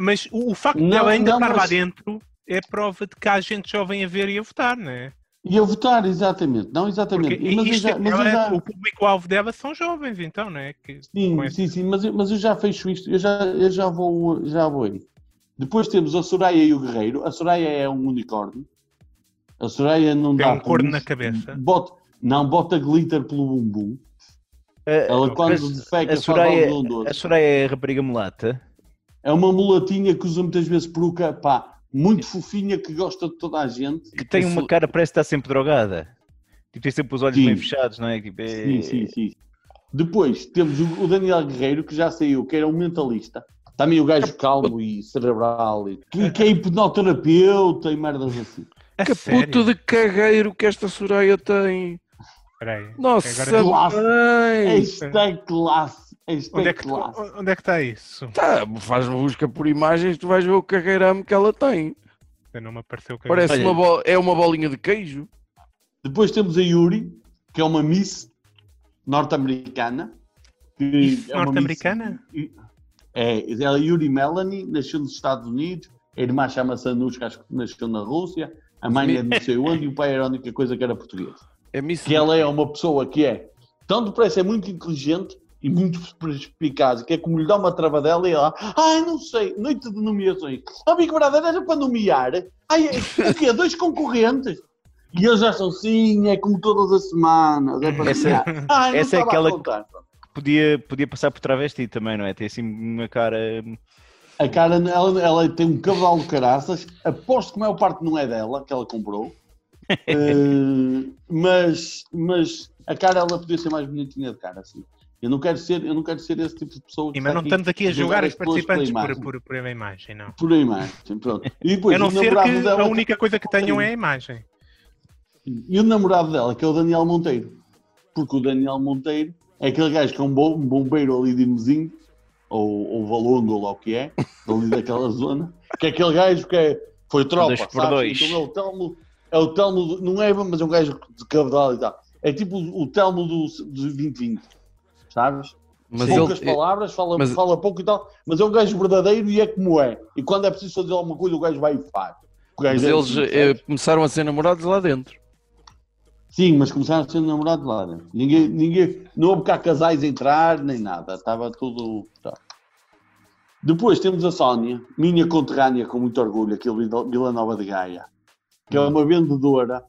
[SPEAKER 1] Mas o, o facto
[SPEAKER 4] Não,
[SPEAKER 1] dela ainda
[SPEAKER 4] não,
[SPEAKER 1] estar lá
[SPEAKER 4] mas-
[SPEAKER 1] dentro é prova de que há gente jovem a ver e a votar, não é?
[SPEAKER 4] E a votar, exatamente. Não, exatamente.
[SPEAKER 1] Porque
[SPEAKER 4] mas
[SPEAKER 1] isto,
[SPEAKER 4] já, mas eu
[SPEAKER 1] ela-
[SPEAKER 4] já-
[SPEAKER 1] o público-alvo dela são jovens, então, não é? Que,
[SPEAKER 4] Sim, sim, sim, mas eu, mas eu já fecho isto, eu já, eu já vou, já vou aí. Depois temos a Soraya e o Guerreiro. A Soraya é um unicórnio. A Soraya não
[SPEAKER 1] Tem
[SPEAKER 4] dá
[SPEAKER 1] um
[SPEAKER 4] por
[SPEAKER 1] corno na cabeça.
[SPEAKER 4] Bota, não, bota glitter pelo bumbum.
[SPEAKER 3] Eh,
[SPEAKER 4] Ela
[SPEAKER 1] ok.
[SPEAKER 4] quando
[SPEAKER 3] mas
[SPEAKER 4] defeca
[SPEAKER 3] a Soraya,
[SPEAKER 4] doce.
[SPEAKER 3] a Soraya é a rapariga mulata.
[SPEAKER 4] É uma mulatinha que usa muitas vezes peruca, pá, muito fofinha, que gosta de toda a gente.
[SPEAKER 3] Que tem uma cara, parece que está sempre drogada. Tipo, tem sempre os olhos
[SPEAKER 4] Sim.
[SPEAKER 3] bem fechados, não é? Tipo, é...
[SPEAKER 4] Sim, sim, sim. Depois temos o, Daniel Guerreiro, que já saiu, que era um mentalista. Também o gajo calmo e cerebral, e, que, que é hipnoterapeuta e merdas assim.
[SPEAKER 1] A
[SPEAKER 2] Que
[SPEAKER 1] sério?
[SPEAKER 2] puto de cagueiro que esta Soraya tem.
[SPEAKER 1] Espera aí.
[SPEAKER 2] Nossa,
[SPEAKER 1] Agora-
[SPEAKER 4] Classe. Esta é classe. Esta
[SPEAKER 1] Onde
[SPEAKER 4] é
[SPEAKER 1] é, que,
[SPEAKER 4] classe.
[SPEAKER 1] onde é que está isso?
[SPEAKER 2] Tá, faz busca por imagens, tu vais ver o cagueirame que ela tem.
[SPEAKER 1] Não me apareceu
[SPEAKER 2] Parece
[SPEAKER 3] Olha-
[SPEAKER 2] uma bola, é uma bolinha de queijo.
[SPEAKER 4] Depois temos a Yuri, que é uma Miss norte-americana. que
[SPEAKER 1] Miss
[SPEAKER 4] é uma
[SPEAKER 1] norte-americana?
[SPEAKER 4] Miss- É, ela é Yuri Melanie, nasceu nos Estados Unidos. A irmã chama-se Anushka, acho que nasceu na Rússia. A mãe é de não sei onde e o pai era a única coisa que era português.
[SPEAKER 2] É Miss.
[SPEAKER 4] que ela é uma pessoa que é tão depressa, é muito inteligente e muito perspicaz, que é como lhe dá uma travadela e ela, ai, não sei, noite de nomeações. A Big Brother era para nomear, ai, é- o quê? Dois concorrentes? E eles já são, sim, é como todas as semanas, é para
[SPEAKER 3] Essa-
[SPEAKER 4] nomear. Ai, não
[SPEAKER 3] essa é aquela que-. Podia, podia passar por travesti também, não é? Tem assim uma cara.
[SPEAKER 4] A cara, ela, ela tem um cavalo de caraças, aposto que a maior parte não é dela, que ela comprou. Eh, mas, mas a cara ela podia ser mais bonitinha de cara, assim. Eu não quero ser, eu não quero ser esse tipo de pessoa que
[SPEAKER 1] E, mas não estamos aqui a
[SPEAKER 4] julgar as
[SPEAKER 1] os participantes por, por, por uma imagem, não.
[SPEAKER 4] por a imagem, pronto. E depois
[SPEAKER 1] A não ser que
[SPEAKER 4] dela,
[SPEAKER 1] a única coisa que tenham é a imagem.
[SPEAKER 4] e o namorado dela, que é o Daniel Monteiro. Porque o Daniel Monteiro é aquele gajo que é um bom- um bombeiro ali de Mesinho, ou, ou Valongo, ou lá o que é, ali daquela zona, que é aquele gajo que é, foi tropa,
[SPEAKER 3] Dois por dois.
[SPEAKER 4] Então é o Telmo, é o Telmo, do- não é, mas é um gajo de cabedal e tal. É tipo o, o Telmo do, do 2020, sabes?
[SPEAKER 2] Mas
[SPEAKER 4] Poucas
[SPEAKER 2] ele,
[SPEAKER 4] palavras, fala,
[SPEAKER 2] mas-
[SPEAKER 4] fala pouco e tal, mas é um gajo verdadeiro e é como é. E quando é preciso fazer alguma coisa, o gajo vai e faz.
[SPEAKER 2] Mas
[SPEAKER 4] é
[SPEAKER 2] eles eh,
[SPEAKER 4] sabes?
[SPEAKER 2] começaram a ser namorados lá dentro.
[SPEAKER 4] Sim, mas começaram a ser namorados lá. Né? Ninguém, ninguém, não houve cá casais a entrar, nem nada. Estava tudo. tá. Depois temos a Sónia, minha conterrânea com muito orgulho, aqui em Vila Nova de Gaia, que é uma vendedora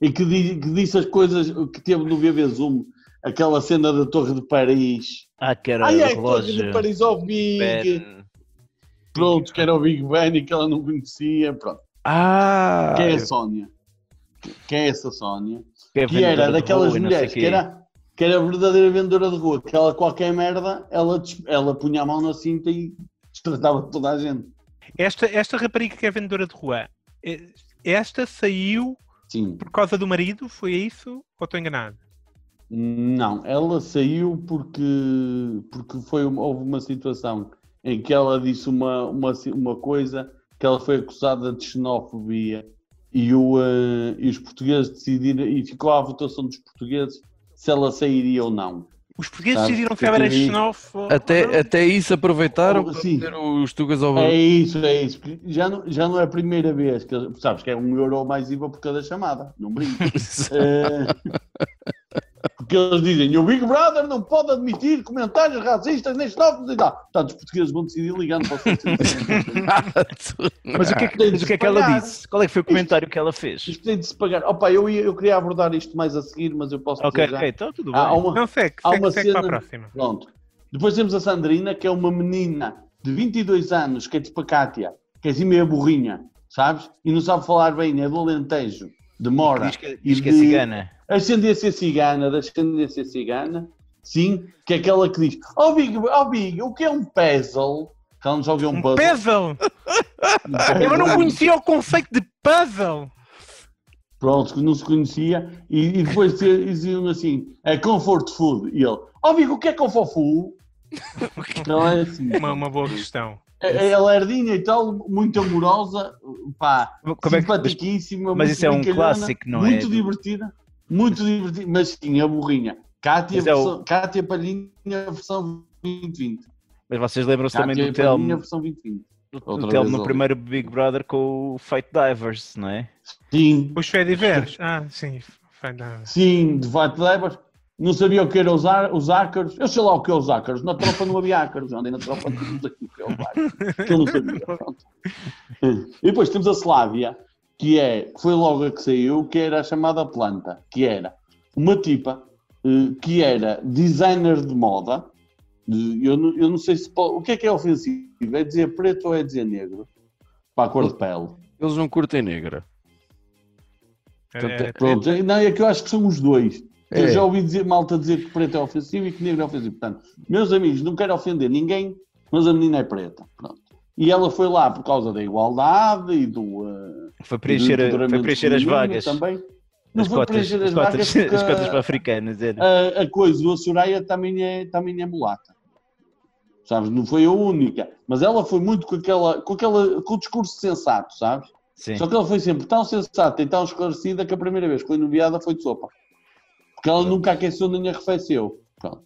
[SPEAKER 4] e que, di- que disse as coisas que teve no BB Zoom, aquela cena da Torre de Paris.
[SPEAKER 3] Ah, que era
[SPEAKER 4] Ai, é Torre de Paris ao Big.
[SPEAKER 3] Ben.
[SPEAKER 4] Pronto, que era o Big Ben e que ela não conhecia. Pronto.
[SPEAKER 2] Ah!
[SPEAKER 4] Quem é a Sónia? Quem é essa Sónia?
[SPEAKER 3] Que, é
[SPEAKER 4] que era daquelas
[SPEAKER 3] rua
[SPEAKER 4] mulheres que era, que era a verdadeira vendedora de rua, que ela qualquer merda, ela, ela punha a mão na cinta e destratava toda a gente.
[SPEAKER 1] Esta, esta rapariga que é vendedora de rua, eh, esta saiu
[SPEAKER 4] Sim.
[SPEAKER 1] por causa do marido? Foi isso? Ou estou enganado?
[SPEAKER 4] Não, ela saiu porque, porque foi uma- houve uma situação em que ela disse uma, uma, uma coisa que ela foi acusada de xenofobia e, o, eh, e os portugueses decidiram, e ficou à votação dos portugueses se ela sairia ou não.
[SPEAKER 1] Os portugueses
[SPEAKER 4] Sabe,
[SPEAKER 1] decidiram que ela era xenófobo.
[SPEAKER 2] Até, até isso aproveitaram
[SPEAKER 4] Oh,
[SPEAKER 2] para
[SPEAKER 4] sim.
[SPEAKER 2] meter os Tugas ao
[SPEAKER 4] É isso, é isso. Já não, já não é a primeira vez que eles- sabes que é um euro mais IVA por cada chamada, não brinco. Eh, porque eles dizem, o Big Brother não pode admitir comentários racistas nem xenófobos e tal. Portanto, os portugueses vão decidir ligando para o 155.
[SPEAKER 3] Mas o que é que, mas o que, é que ela disse? Qual é que foi o comentário que ela fez?
[SPEAKER 4] Isto tem de se pagar. Opa, eu, ia- eu queria abordar isto mais a seguir, mas eu posso
[SPEAKER 3] Ok,
[SPEAKER 4] dizer
[SPEAKER 3] ok, então tudo bem.
[SPEAKER 4] Há uma,
[SPEAKER 1] Não, segue,
[SPEAKER 4] Há
[SPEAKER 1] segue,
[SPEAKER 4] uma
[SPEAKER 1] segue para a
[SPEAKER 4] cena-
[SPEAKER 1] próxima.
[SPEAKER 4] Pronto. Depois temos a Sandrina, que é uma menina de 22 anos, que é tipo a Cátia, que é assim meio burrinha, sabes? E não sabe falar bem, é do Alentejo, de Mora.
[SPEAKER 3] Diz que, diz que é cigana.
[SPEAKER 4] Ascendência cigana, da ascendência cigana, sim, que é aquela que diz: Oh Big, oh Big, o que é um puzzle? Que ela não joga um
[SPEAKER 1] Um
[SPEAKER 4] puzzle.
[SPEAKER 1] puzzle!
[SPEAKER 4] Um
[SPEAKER 1] Eu não
[SPEAKER 4] puzzle.
[SPEAKER 1] conhecia o conceito de puzzle!
[SPEAKER 4] Pronto, que não se conhecia, e, e depois diziam- assim: é comfort food. E ele: Oh Big, o que é comfort food? Então é assim.
[SPEAKER 1] Uma, uma boa questão.
[SPEAKER 4] É, é lerdinha e tal, muito amorosa, pá,
[SPEAKER 3] Como é que-
[SPEAKER 4] simpaticíssima,
[SPEAKER 3] mas
[SPEAKER 4] muito
[SPEAKER 3] isso é um clássico, não é?
[SPEAKER 4] Muito divertida, muito divertida, mas sim, a burrinha. Cátia,
[SPEAKER 3] Mas é o-
[SPEAKER 4] versão, Cátia Palhinha, versão 2020.
[SPEAKER 3] Mas vocês lembram-se também do Telmo,
[SPEAKER 4] Palhinha, versão 2020.
[SPEAKER 3] do, Telmo no primeiro Big Brother com o Fight Divers, não é?
[SPEAKER 4] Sim,
[SPEAKER 1] Os Fediveres? Ah, sim. Foi da-
[SPEAKER 4] sim, de fato, levas. Não sabia o que eram os, ar- os ácaros. Eu sei lá o que é os ácaros. Na tropa não havia ácaros. Eu andei na tropa não sei o que é os ácaros. Que eu não sabia. Pronto. E depois temos a Slávia, que é, foi logo a que saiu, que era a chamada planta, que era uma tipa eh, que era designer de moda. Eu não, eu não sei se pode, o que é que é ofensivo? É dizer preto ou é dizer negro? Para a cor de pele.
[SPEAKER 2] Eles não curtem negra. Portanto,
[SPEAKER 1] é-
[SPEAKER 4] Pronto, não, é que eu acho que são os dois. Eu
[SPEAKER 2] É.
[SPEAKER 4] já ouvi dizer, malta dizer que preto é ofensivo e que negro é ofensivo. Portanto, meus amigos, não quero ofender ninguém, mas a menina é preta. Pronto. E ela foi lá por causa da igualdade e do. eh,
[SPEAKER 3] Foi preencher, foi preencher as vagas.
[SPEAKER 4] Também. Não
[SPEAKER 3] As
[SPEAKER 4] foi
[SPEAKER 3] cotas,
[SPEAKER 4] preencher as,
[SPEAKER 3] as cotas,
[SPEAKER 4] vagas porque
[SPEAKER 3] as cotas
[SPEAKER 4] a-
[SPEAKER 3] africanas. Era.
[SPEAKER 4] a, a coisa do Soraya também é, também é mulata. Sabes? Não foi a única. Mas ela foi muito com, aquela, com, aquela, com o discurso sensato, sabes?
[SPEAKER 3] Sim.
[SPEAKER 4] Só que ela foi sempre tão sensata e tão esclarecida que a primeira vez que foi nomeada foi de sopa. Porque ela nunca aqueceu nem arrefeceu. Pronto.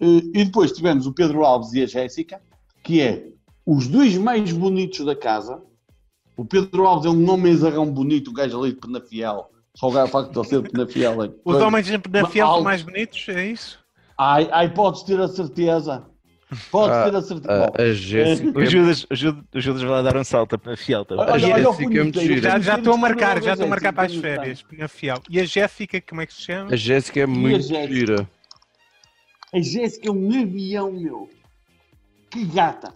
[SPEAKER 4] E depois tivemos o Pedro Alves e a Jéssica, que é os dois mais bonitos da casa. O Pedro Alves é um homem zarrão bonito, o gajo ali de Penafiel. Só o gajo facto de ele ser de Penafiel. é
[SPEAKER 1] Os homens da fiel
[SPEAKER 4] alto.
[SPEAKER 1] são mais bonitos, é isso?
[SPEAKER 4] Ai, ai, podes ter a certeza. Podes
[SPEAKER 2] Ah,
[SPEAKER 4] ter a certeza.
[SPEAKER 2] A,
[SPEAKER 4] Bom,
[SPEAKER 2] a Jéssica.
[SPEAKER 3] O Judas, o Judas, o Judas vai dar um salto para a Fiel também.
[SPEAKER 4] olha, olha o
[SPEAKER 2] Jéssica é muito gira.
[SPEAKER 1] Já, já estou a marcar, já estou a
[SPEAKER 4] ter
[SPEAKER 1] marcar para as férias, na fiel. E a Jéssica, como é que se chama?
[SPEAKER 2] A Jéssica é
[SPEAKER 4] a
[SPEAKER 2] muito gira.
[SPEAKER 4] A Jéssica é um avião, meu. Que gata.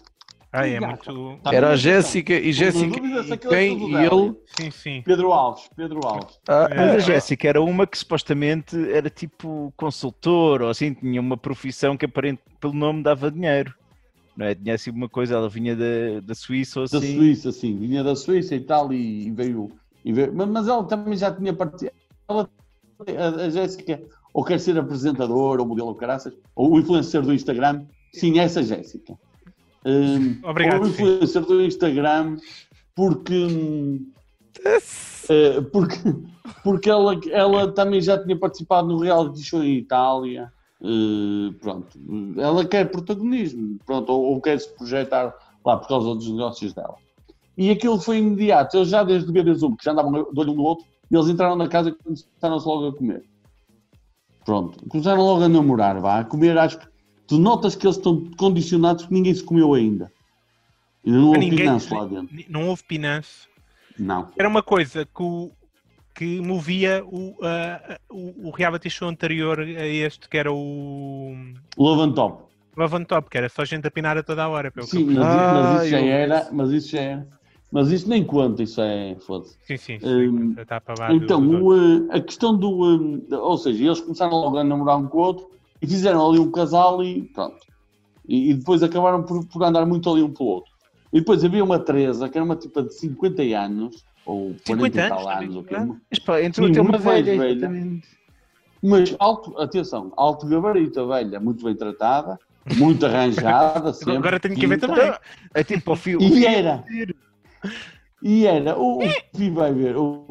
[SPEAKER 1] Ah, é muito.
[SPEAKER 4] Tá
[SPEAKER 2] Era a Jéssica e
[SPEAKER 4] então.
[SPEAKER 2] Jéssica e
[SPEAKER 4] aquilo é
[SPEAKER 2] quem e ele.
[SPEAKER 1] Sim, sim.
[SPEAKER 4] Pedro Alves, Pedro Alves.
[SPEAKER 2] Ah,
[SPEAKER 3] Mas a
[SPEAKER 1] É.
[SPEAKER 3] Jéssica era uma que supostamente era tipo consultor ou assim, tinha uma profissão que aparente pelo nome dava dinheiro. Não é? Tinha assim uma coisa, ela vinha da, da Suíça ou
[SPEAKER 4] Da
[SPEAKER 3] assim.
[SPEAKER 4] Suíça, sim. Vinha da Suíça e tal e, e veio, e veio- Mas, mas ela também já tinha partido. Ela, a, a Jéssica, ou quer ser apresentadora, ou modelo caraças, ou o influencer do Instagram. Sim, essa Jéssica. Hum,
[SPEAKER 1] Obrigado,
[SPEAKER 4] influencer do Instagram, porque. eh, porque porque ela, ela também já tinha participado no reality show em Itália. eh, pronto, ela quer protagonismo, pronto, ou, ou quer se projetar lá por causa dos negócios dela. E aquilo foi imediato. Eles já desde o BB1, que já andavam de olho um no outro, e eles entraram na casa e começaram-se logo a comer. Pronto, começaram logo a namorar, vá, a comer, acho que tu notas que eles estão condicionados porque ninguém se comeu ainda. Ainda não houve
[SPEAKER 1] Ninguém-
[SPEAKER 4] pinanço lá dentro.
[SPEAKER 1] Não houve pinanço.
[SPEAKER 4] Não.
[SPEAKER 1] Era uma coisa que, o, que movia o, ah, o, o reality show anterior a este, que era o
[SPEAKER 4] Love and Top.
[SPEAKER 1] Love on Top, que era só gente a pinar a toda a hora. Pelo que
[SPEAKER 4] Sim,
[SPEAKER 1] eu
[SPEAKER 4] mas,
[SPEAKER 2] Ah,
[SPEAKER 4] mas isso já
[SPEAKER 2] eu-
[SPEAKER 4] era, mas isso já era. Mas isso nem conta, isso é, foda-se.
[SPEAKER 1] Sim, sim, sim. Está para baixo.
[SPEAKER 4] Então, o, eh, a questão do. eh, ou seja, eles começaram logo a namorar um com o outro e fizeram ali um casal e pronto. E, e depois acabaram por, por andar muito ali um pelo outro. E depois havia uma Teresa, que era uma tipa de 50 anos, ou 40
[SPEAKER 1] 50
[SPEAKER 4] e tal
[SPEAKER 1] anos,
[SPEAKER 4] anos, ou
[SPEAKER 1] também,
[SPEAKER 4] quê,
[SPEAKER 3] Mas pá, entrou até uma velha.
[SPEAKER 4] velha.
[SPEAKER 3] exatamente.
[SPEAKER 4] mas alto, atenção, alto gabarito, a velha, muito bem tratada, muito arranjada. Sempre,
[SPEAKER 1] Agora tenho que ver também.
[SPEAKER 3] É tipo ao fio.
[SPEAKER 4] E era. E era. O, o Vi vai ver. O,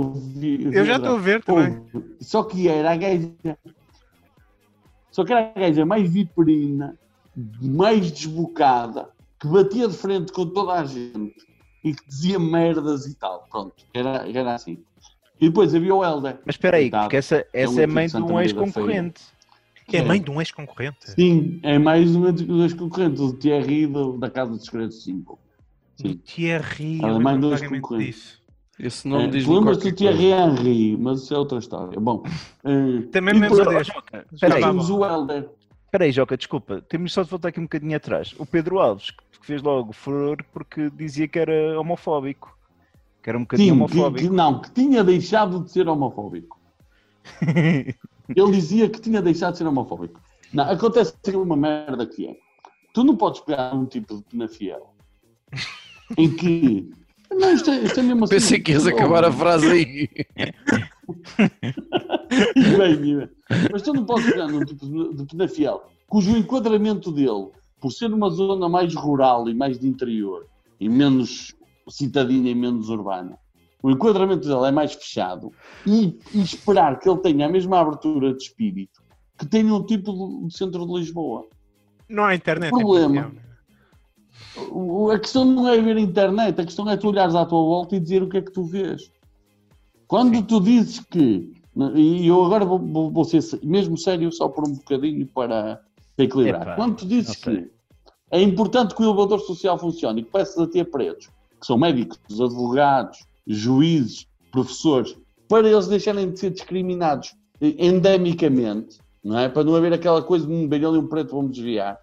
[SPEAKER 1] Eu já estou a ver também.
[SPEAKER 4] Só que era a gaja. Só que era a gaja mais viperina, mais desbocada, que batia de frente com toda a gente e que dizia merdas e tal. Pronto, era, era assim. E depois havia o Helder.
[SPEAKER 3] Mas espera aí, porque essa, essa
[SPEAKER 4] um
[SPEAKER 3] é
[SPEAKER 4] tipo
[SPEAKER 3] mãe
[SPEAKER 4] de
[SPEAKER 3] um ex-concorrente.
[SPEAKER 1] É mãe de um ex-concorrente.
[SPEAKER 4] Sim, é mais um dos concorrentes, o Thierry do- da Casa dos Segredos 5.
[SPEAKER 1] Do Thierry.
[SPEAKER 4] Ela é mãe concorrentes.
[SPEAKER 1] disso.
[SPEAKER 2] Esse nome
[SPEAKER 4] É,
[SPEAKER 2] diz
[SPEAKER 4] lembras-te do Thierry Henry, mas isso é outra história. Bom, eh,
[SPEAKER 1] Também
[SPEAKER 4] e
[SPEAKER 1] me lembro
[SPEAKER 4] depois
[SPEAKER 1] deste.
[SPEAKER 3] Espera aí,
[SPEAKER 1] Estava
[SPEAKER 4] temos o Helder.
[SPEAKER 3] espera aí, Joca, desculpa. Temos só de voltar aqui um bocadinho atrás. O Pedro Alves, que fez logo furor porque dizia que era homofóbico. Que era um bocadinho
[SPEAKER 4] Sim, que,
[SPEAKER 3] homofóbico.
[SPEAKER 4] que não, que tinha deixado de ser homofóbico. Ele dizia que tinha deixado de ser homofóbico. Não, acontece aqui uma merda que é. Tu não podes pegar um tipo de penafiel em que. Não, isto é, isto é mesmo assim.
[SPEAKER 2] Pensei que ias acabar a frase aí.
[SPEAKER 4] Bem, bem. Mas tu não podes pegar num tipo de penafiel cujo enquadramento dele, por ser uma zona mais rural e mais de interior e menos citadina e menos urbana, o enquadramento dele é mais fechado e, e esperar que ele tenha a mesma abertura de espírito que tenha um tipo de, de centro de Lisboa.
[SPEAKER 1] Não há internet.
[SPEAKER 4] Problema. A questão não é ver a internet, a questão é tu olhares à tua volta e dizer o que é que tu vês. Quando tu dizes que, e eu agora vou, vou- vou ser se- mesmo sério só por um bocadinho para, equilibrar.
[SPEAKER 3] Epá,
[SPEAKER 4] Quando tu dizes que é importante que o elevador social funcione e que peças a ter pretos, que são médicos, advogados, juízes, professores, para eles deixarem de ser discriminados endemicamente, não é? Para não haver aquela coisa de um bem ali um preto vamos desviar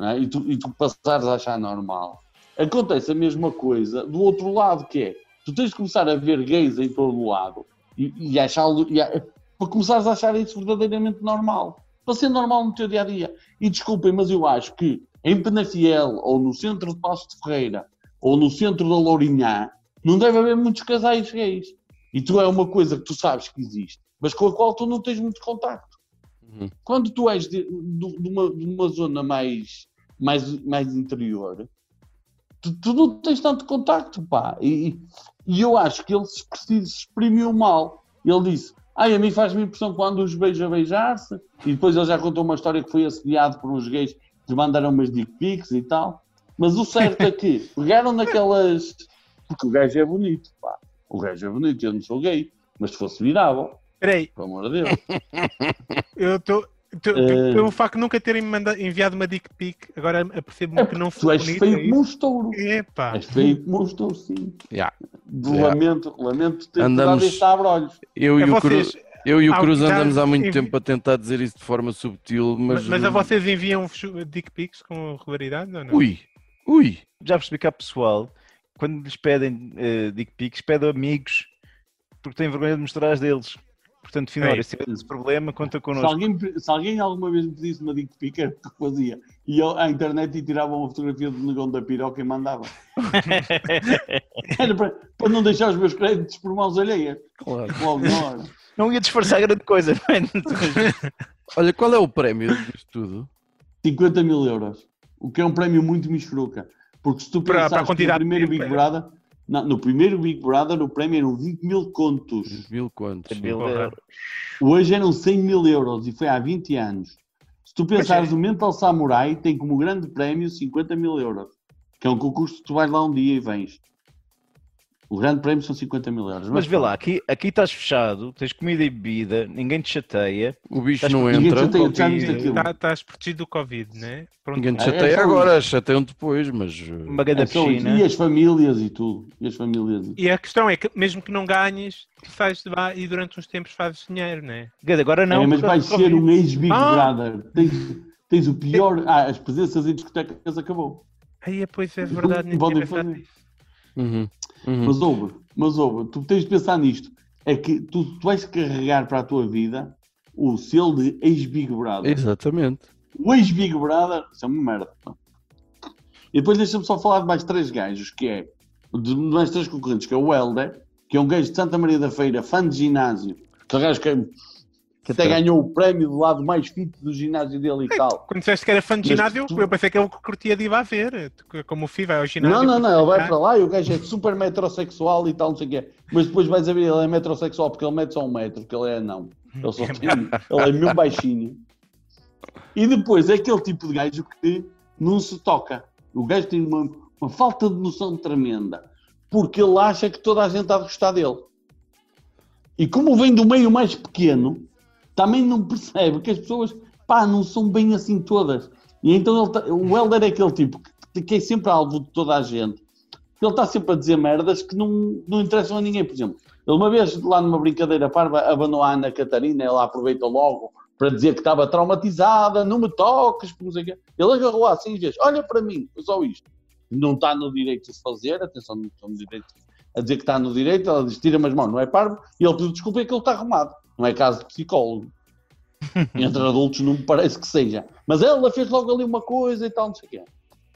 [SPEAKER 4] é? e, tu, e tu passares a achar normal. Acontece a mesma coisa do outro lado, que é tu tens de começar a ver gays em todo o lado e, e achá-lo e a- para começares a achar isso verdadeiramente normal. Para ser normal no teu dia a dia. E desculpem, mas eu acho que em Penafiel, ou no centro de Passo de Ferreira, ou no centro da Lourinhã, não deve haver muitos casais gays. E tu é uma coisa que tu sabes que existe, mas com a qual tu não tens muito contacto.
[SPEAKER 2] Uhum.
[SPEAKER 4] Quando tu és de, de- de uma, de uma zona mais, mais, mais interior, tu, tu não tens tanto contacto, pá. E, e eu acho que ele se, se exprimiu mal. Ele disse, ai, a mim faz-me impressão quando os vejo a beijar-se, e depois ele já contou uma história que foi assediado por uns gays que mandaram umas dick pics e tal. Mas o certo é que pegaram naquelas... Porque o gajo é bonito, pá. O gajo é bonito, eu não sou gay. Mas se fosse virável,
[SPEAKER 1] Espera aí,
[SPEAKER 4] pelo amor de Deus.
[SPEAKER 1] eu estou.
[SPEAKER 4] Eh.
[SPEAKER 1] Pelo facto de nunca terem mandado, enviado uma dick pic, agora apercebo-me
[SPEAKER 4] É
[SPEAKER 1] que não
[SPEAKER 4] Tu
[SPEAKER 1] foi
[SPEAKER 4] és
[SPEAKER 1] bonito.
[SPEAKER 4] feio
[SPEAKER 1] é
[SPEAKER 4] como um estouro.
[SPEAKER 1] Epá,
[SPEAKER 4] És feio como um estouro, sim.
[SPEAKER 2] Yeah.
[SPEAKER 4] De Lamento, lamento ter
[SPEAKER 2] Andamos-
[SPEAKER 4] dado este abre-olhos.
[SPEAKER 2] Eu e
[SPEAKER 1] a
[SPEAKER 2] o
[SPEAKER 1] vocês,
[SPEAKER 2] Cruz, eu e o Cruz andamos há muito
[SPEAKER 1] envi-
[SPEAKER 2] tempo a tentar dizer isso de forma subtil, mas.
[SPEAKER 1] mas, mas a vocês enviam dick pics com regularidade ou não?
[SPEAKER 2] Ui, ui.
[SPEAKER 3] Já percebi que há pessoal, quando lhes pedem eh, dick pics, pedem amigos, porque têm vergonha de mostrar as deles. Portanto, Finório,
[SPEAKER 1] É.
[SPEAKER 3] se tiver esse problema, conta
[SPEAKER 4] Se
[SPEAKER 3] connosco.
[SPEAKER 4] alguém, se alguém alguma vez me pedisse uma dick pic, era o que fazia. E eu à internet e tirava uma fotografia do negão da piroca e mandava. Era para, para não deixar os meus créditos por mãos alheias.
[SPEAKER 2] Claro.
[SPEAKER 4] Logo na hora.
[SPEAKER 3] Não ia disfarçar grande coisa, é?
[SPEAKER 2] Olha, qual é o prémio disto tudo?
[SPEAKER 4] 50 mil euros. O que é um prémio muito misfruca. Porque se tu
[SPEAKER 1] Para- para a
[SPEAKER 4] pensares que
[SPEAKER 1] quantidade
[SPEAKER 4] no primeiro
[SPEAKER 1] de
[SPEAKER 4] Big Brother, não, no primeiro Big Brother o prémio eram 20 mil contos.
[SPEAKER 2] Mil quantos?
[SPEAKER 3] Mil euros.
[SPEAKER 4] Hoje eram 100 mil euros e foi há 20 anos. Se tu pensares,
[SPEAKER 1] é.
[SPEAKER 4] o Mental Samurai tem como grande prémio 50 mil euros, que é um concurso que tu vais lá um dia e vens. O grande prémio são 50 mil euros.
[SPEAKER 3] Mas vê lá, aqui, aqui estás fechado, tens comida e bebida, ninguém te chateia.
[SPEAKER 2] O bicho
[SPEAKER 3] Estás
[SPEAKER 2] não
[SPEAKER 4] Ninguém
[SPEAKER 2] entra.
[SPEAKER 4] chateia, aquilo?
[SPEAKER 1] tá- Estás protegido do Covid, né? Pronto.
[SPEAKER 2] Ninguém te
[SPEAKER 4] É, é
[SPEAKER 2] chateia
[SPEAKER 4] só
[SPEAKER 2] agora, chateiam depois, mas.
[SPEAKER 3] Uma grande
[SPEAKER 4] É isso.
[SPEAKER 3] piscina.
[SPEAKER 4] E as famílias e tudo. E as famílias e
[SPEAKER 1] E a questão é que, mesmo que não ganhes, tu sais de lá e durante uns tempos fazes dinheiro, né?
[SPEAKER 3] Agora não.
[SPEAKER 4] é, mas vais
[SPEAKER 3] do
[SPEAKER 4] ser um ex-Big
[SPEAKER 1] Ah!
[SPEAKER 4] Brother. Tens, tens o pior. Ah, as presenças em discotecas acabou.
[SPEAKER 1] Aí, pois é verdade, nem tinha.
[SPEAKER 2] Uhum, uhum.
[SPEAKER 4] Mas ouve, mas ouve, tu tens de pensar nisto. É que tu, tu vais carregar para a tua vida o selo de ex-Big Brother.
[SPEAKER 2] Exatamente.
[SPEAKER 4] O ex-Big Brother, isso é uma merda. E depois deixa-me só falar de mais três gajos, que é, de mais três concorrentes, que é o Helder, que é um gajo de Santa Maria da Feira, fã de ginásio, que é um gajo que que até ganhou o prémio do lado mais fit do ginásio dele e tal.
[SPEAKER 1] Quando disseste que era fã de ginásio,
[SPEAKER 4] tu-
[SPEAKER 1] eu pensei que ele curtia de ir lá ver. Como o Fi vai ao ginásio.
[SPEAKER 4] Não, não, não, ele vai para lá e o gajo é super metrosexual e tal, não sei o quê. Mas depois vais a ver, ele é metrosexual porque ele mete só um metro, porque ele é não. Ele, só tem, ele é mesmo baixinho. E depois é aquele tipo de gajo que não se toca. O gajo tem uma, uma falta de noção tremenda, porque ele acha que toda a gente está a gostar dele. E como vem do meio mais pequeno, também não percebe que as pessoas, pá, não são bem assim todas. E então ele tá- o Helder é aquele tipo que, que é sempre alvo de toda a gente. Ele está sempre a dizer merdas que não, não interessam a ninguém. Por exemplo, ele uma vez lá numa brincadeira parva abanou a Ana Catarina, ela aproveita logo para dizer que estava traumatizada, não me toques, não sei o quê. Ele agarrou assim e diz, olha para mim, só isto. Não está no direito de fazer, atenção, não está no direito a dizer que está no direito, ela diz, tira-me as mãos, não é parvo, e ele pediu desculpa e aquilo está arrumado. Não é caso de psicólogo. Entre adultos não me parece que seja. Mas ela fez logo ali uma coisa e tal, não sei o quê.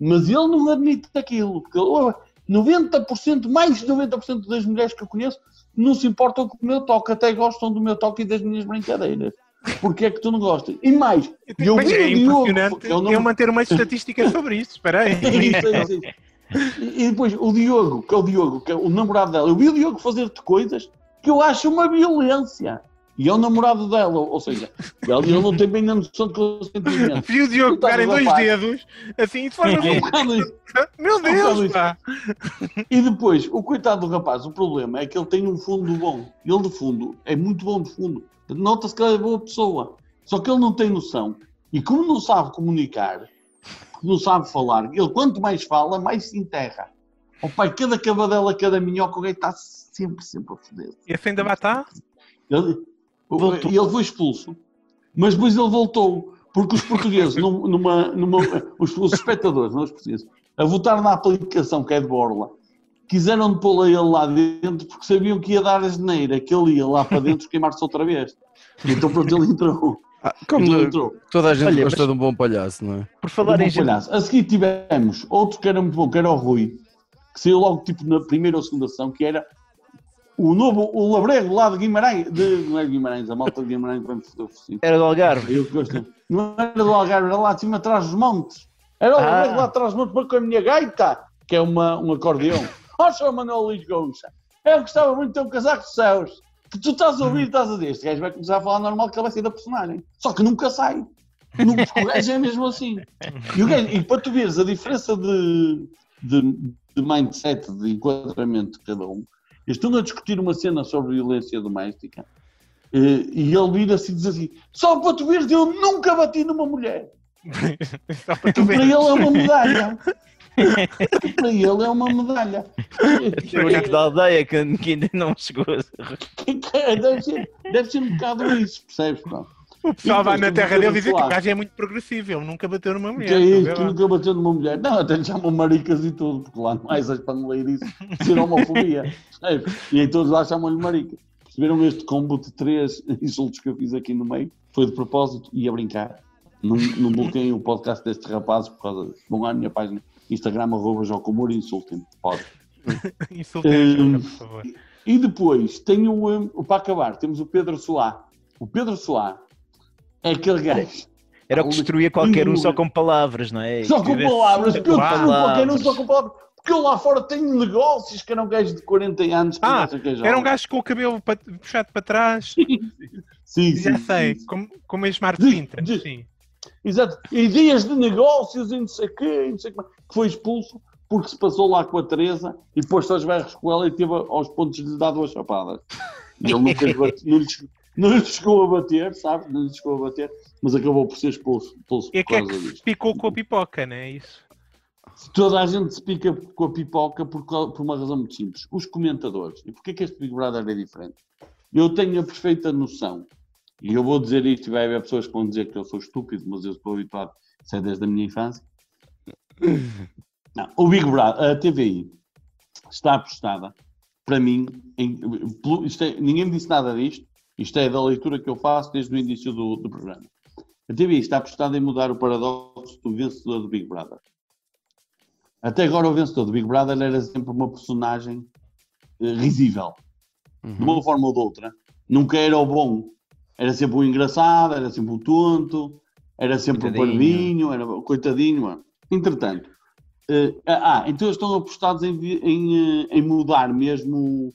[SPEAKER 4] Mas ele não admite aquilo, porque ele, 90%, mais de 90% das mulheres que eu conheço não se importam com o meu toque, até gostam do meu toque e das minhas brincadeiras. Porquê é que tu não gostas? E mais, eu
[SPEAKER 1] Mas é
[SPEAKER 4] o Diogo,
[SPEAKER 1] impressionante
[SPEAKER 4] eu não-
[SPEAKER 1] eu manter uma estatística sobre isso. Espera aí.
[SPEAKER 4] é. E e depois o Diogo, que é o Diogo, que é o namorado dela, eu vi o Diogo fazer-te coisas que eu acho uma violência. E é o namorado dela, ou seja, ele não tem bem a noção de consentimento.
[SPEAKER 1] Vi o Diogo pegar em
[SPEAKER 4] do
[SPEAKER 1] dois dedos, assim, de forma.
[SPEAKER 4] É.
[SPEAKER 1] Meu Deus, pá!
[SPEAKER 4] E depois, o coitado do rapaz, o problema é que ele tem um fundo bom. Ele de fundo é muito bom de fundo. Nota-se que ele é boa pessoa. Só que ele não tem noção. E como não sabe comunicar, não sabe falar, ele quanto mais fala, mais se enterra. O pai, cada cavadela, cada minhoca, o gajo está sempre, sempre a foder.
[SPEAKER 1] Esse ainda vai estar?
[SPEAKER 4] Ele,
[SPEAKER 3] Voltou.
[SPEAKER 4] ele foi expulso, mas depois ele voltou, porque os portugueses, num- numa, numa, os, os espectadores, não os portugueses, a votar na aplicação que é de Borla, quiseram pô-lo a ele lá dentro porque sabiam que ia dar a geneira, que ele ia lá para dentro queimar-se outra vez. Então pronto, ele entrou.
[SPEAKER 2] Ah,
[SPEAKER 4] Ele
[SPEAKER 2] como
[SPEAKER 4] entrou.
[SPEAKER 2] toda a gente
[SPEAKER 3] Olha,
[SPEAKER 2] gosta
[SPEAKER 3] mas-
[SPEAKER 2] de um bom palhaço, não é?
[SPEAKER 3] Por falar
[SPEAKER 4] Um
[SPEAKER 3] em
[SPEAKER 4] palhaço. A seguir tivemos outro que era muito bom, que era o Rui, que saiu logo tipo na primeira ou segunda ação, que era o novo, o Labrego lá de Guimarães, de, não é de Guimarães, a malta de Guimarães vai me foder.
[SPEAKER 3] Era do Algarve.
[SPEAKER 4] Eu gosto. Não era do Algarve, era lá de cima atrás dos montes. Era o
[SPEAKER 3] Ah.
[SPEAKER 4] Labrego lá atrás dos montes, para com a minha gaita, que é uma, um acordeão. Ó, Sr. Manuel Luís Gonça, eu gostava muito de ter um casaco de céus. Que tu estás a ouvir e estás a dizer, este gajo vai começar a falar normal que ele vai sair da personagem. Só que nunca sai. Nunca, o gajo é mesmo assim. E, o gajo- e para tu veres a diferença de, de, de mindset, de enquadramento de cada um, estão a discutir uma cena sobre violência doméstica eh, e ele vira-se e diz assim: só para tu veres, eu nunca bati numa mulher.
[SPEAKER 1] Só para tu
[SPEAKER 4] Que para ele é uma medalha. Que para ele é uma medalha.
[SPEAKER 3] O único da aldeia que, que ainda não chegou. a-
[SPEAKER 4] Deve ser, deve ser um bocado isso, percebes? pá?
[SPEAKER 1] O pessoal
[SPEAKER 4] E
[SPEAKER 1] vai na terra dele dizer que o gajo é muito progressivo, ele nunca bateu numa mulher.
[SPEAKER 4] Que é
[SPEAKER 1] a
[SPEAKER 4] isso, que nunca bateu numa mulher. Não, até lhe chamam maricas e tudo, porque lá não há essas paneleirices de ser homofobia. percebes? E em todos lá chamam-lhe marica. Perceberam este combo de três insultos que eu fiz aqui no meio? Foi de propósito e a brincar. Não, não bloqueiem o podcast destes rapazes por causa disso. Vão à minha página Instagram, arroba Jocomor e insultem-me. Pode.
[SPEAKER 1] Insultem a
[SPEAKER 4] Hum.
[SPEAKER 1] Joca, por favor.
[SPEAKER 4] E depois, tem o, um, para acabar, temos o Pedro Soá. O Pedro é aquele gajo.
[SPEAKER 3] Era o que destruía qualquer um só com palavras, não é?
[SPEAKER 4] Só com palavras,
[SPEAKER 3] com
[SPEAKER 4] Pedro, qualquer um só com palavras. Porque eu lá fora tenho negócios que era um gajo de 40 anos.
[SPEAKER 1] Ah, Era um gajo com o cabelo puxado para trás,
[SPEAKER 4] Sim,
[SPEAKER 1] já
[SPEAKER 4] sim,
[SPEAKER 1] sei,
[SPEAKER 4] sim, sim.
[SPEAKER 1] a Smart
[SPEAKER 4] Diz-
[SPEAKER 1] Pinta. Sim.
[SPEAKER 4] Exato. Ideias de negócios e não sei o quê, e não sei é, que foi expulso porque se passou lá com a Teresa e pôs-se aos berros com ela e teve aos pontos de lhe dar duas chapadas. E ele nunca não, lhe, não lhe chegou a bater, sabe? Não lhe chegou a bater, mas acabou por ser expulso, expulso
[SPEAKER 1] E é
[SPEAKER 4] por
[SPEAKER 1] que é
[SPEAKER 4] causa
[SPEAKER 1] que
[SPEAKER 4] disto.
[SPEAKER 1] ficou com a pipoca, não é isso?
[SPEAKER 4] Toda a gente se pica com a pipoca por, por uma razão muito simples. Os comentadores. E porquê que este Big Brother é diferente? Eu tenho a perfeita noção, e eu vou dizer isto e vai haver pessoas que vão dizer que eu sou estúpido, mas eu estou habituado, isso é desde a minha infância. Não, o Big Brother, a TVI, está apostada, para mim, em, isto é- ninguém me disse nada disto, isto é da leitura que eu faço desde o início do, do programa. A TVI está apostada em mudar o paradoxo do vencedor do Big Brother. Até agora o vencedor do Big Brother era sempre uma personagem eh, risível, de uma forma ou de outra. Nunca era o bom. Era sempre o engraçado, era sempre o tonto, era sempre
[SPEAKER 3] Coitadinho.
[SPEAKER 4] o parvinho, era o coitadinho. mano. Entretanto, eh, ah, então eles estão apostados em, em, eh, em mudar mesmo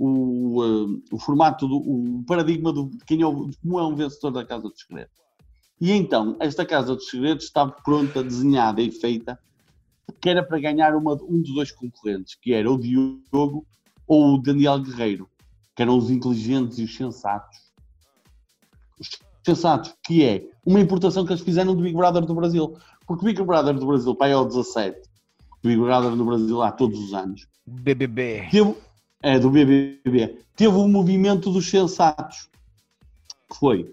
[SPEAKER 4] o, o, eh, o formato, do, o paradigma do, de quem é o, como é um vencedor da Casa dos Segredos. E então, esta Casa dos Segredos estava pronta, desenhada e feita, que era para ganhar uma- um dos dois concorrentes, que era o Diogo ou o Daniel Guerreiro, que eram os inteligentes e os sensatos. Os sensatos, que é uma importação que eles fizeram do Big Brother do Brasil. Porque o Big Brother do Brasil, para aí ao 17, o Big Brother do Brasil há todos os anos,
[SPEAKER 3] BBB.
[SPEAKER 4] teve, é, do BBB, teve o movimento dos sensatos, que foi,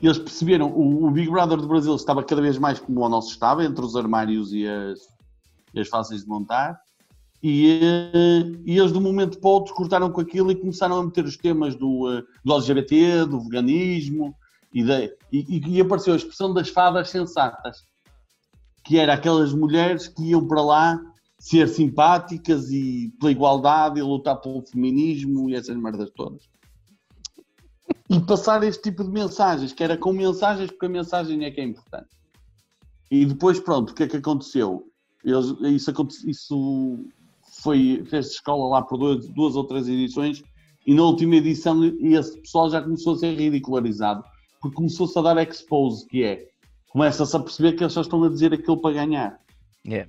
[SPEAKER 4] eles perceberam, o, o Big Brother do Brasil estava cada vez mais como o nosso estava, entre os armários e as, as fáceis de montar, e, eh, e eles de um momento para o outro cortaram com aquilo e começaram a meter os temas do, eh, do LGBT, do veganismo, e, da- e- e- e apareceu a expressão das fadas sensatas, que era aquelas mulheres que iam para lá ser simpáticas e pela igualdade e lutar pelo feminismo e essas merdas todas. E passar este tipo de mensagens, que era com mensagens, porque a mensagem é que é importante. E depois, pronto, o que é que aconteceu? Eles, isso, aconte- isso foi, fez escola lá por duas, duas ou três edições e na última edição esse pessoal já começou a ser ridicularizado porque começou-se a dar expose, que é, começa-se a perceber que eles só estão a dizer aquilo para ganhar.
[SPEAKER 3] Yeah.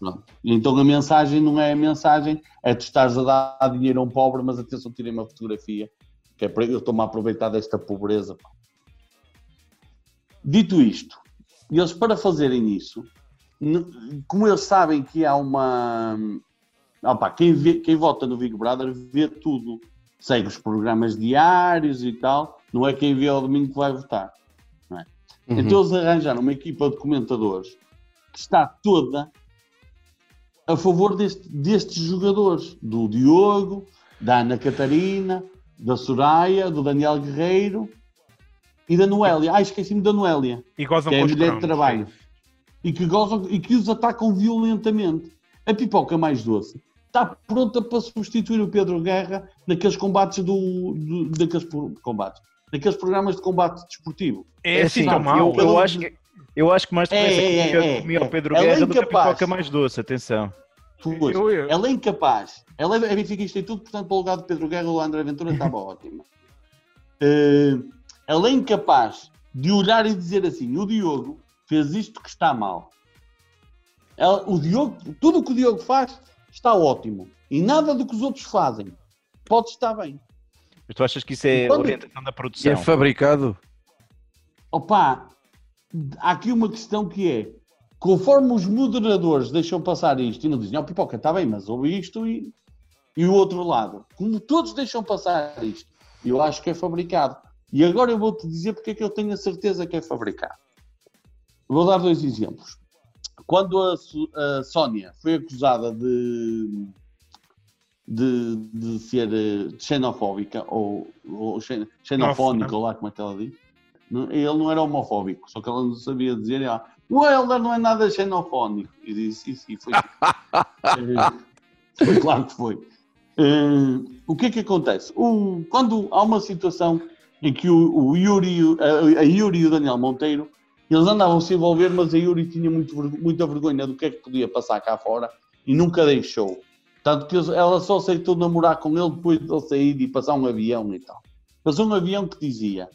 [SPEAKER 4] Pronto. Então a mensagem não é a mensagem, é tu estares a dar dinheiro a um pobre, mas atenção, tirei uma fotografia, que é para eu estou-me a aproveitar desta pobreza. Dito isto, eles para fazerem isso, como eles sabem que há uma. Ah, pá, quem, vê- quem vota no Big Brother vê tudo, segue os programas diários e tal, não é quem vê ao domingo que vai votar.
[SPEAKER 2] Uhum.
[SPEAKER 4] Então eles arranjaram uma equipa de comentadores que está toda a favor deste- destes jogadores, do Diogo, da Ana Catarina, da Soraya, do Daniel Guerreiro e da Noélia. Ah, esqueci-me da Noélia,
[SPEAKER 1] E gozam
[SPEAKER 4] que é a
[SPEAKER 1] os
[SPEAKER 4] mulher de trabalho. E que, gozam, e que os atacam violentamente. A pipoca mais doce está pronta para substituir o Pedro Guerra naqueles combates do, do- daqueles combates, naqueles programas de combate desportivo.
[SPEAKER 1] É assim tão
[SPEAKER 3] eu,
[SPEAKER 1] mau.
[SPEAKER 3] eu acho que, eu acho que mais
[SPEAKER 4] É,
[SPEAKER 3] depressa
[SPEAKER 4] é,
[SPEAKER 3] comia,
[SPEAKER 4] é,
[SPEAKER 3] comia
[SPEAKER 4] é.
[SPEAKER 3] o Pedro
[SPEAKER 4] Ela é
[SPEAKER 3] Guerra do que a
[SPEAKER 4] incapaz.
[SPEAKER 3] pipoca mais doce, atenção.
[SPEAKER 4] Pois,
[SPEAKER 1] Eu- eu-
[SPEAKER 4] Ela é incapaz. Ela é benfiquista e tudo, portanto, para o lugar de Pedro Guerra, o André Ventura estava ótima. Eh, ela é incapaz de olhar e dizer assim: o Diogo fez isto que está mal. Ela- o Diogo, tudo o que o Diogo faz está ótimo. E nada do que os outros fazem pode estar bem.
[SPEAKER 3] Mas tu achas que isso é
[SPEAKER 4] Quando-
[SPEAKER 3] orientação da
[SPEAKER 2] E
[SPEAKER 3] produção?
[SPEAKER 2] é fabricado.
[SPEAKER 4] Opa, há aqui uma questão que é: conforme os moderadores deixam passar isto e não dizem, ó pipoca, está bem, mas ouve isto e, e o outro lado, como todos deixam passar isto, eu acho que é fabricado. E agora eu vou-te dizer porque é que eu tenho a certeza que é fabricado. Vou dar dois exemplos. Quando a, a Sónia foi acusada de, de, de ser eh, xenofóbica ou, ou xen- xenofónica, ou lá como é que ela diz, ele não era homofóbico, só que ela não sabia dizer, ela, o Helder não é nada xenofónico. E disse, sim, sim, foi. Eh, foi claro que foi. Eh, o que é que acontece? O- quando há uma situação em que o, o Yuri, e a, a Yuri e o Daniel Monteiro, eles andavam a se envolver, mas a Yuri tinha muito, muita vergonha do que é que podia passar cá fora e nunca deixou. Tanto que ela só aceitou namorar com ele depois de ele sair e passar um avião e tal. Passou um avião que dizia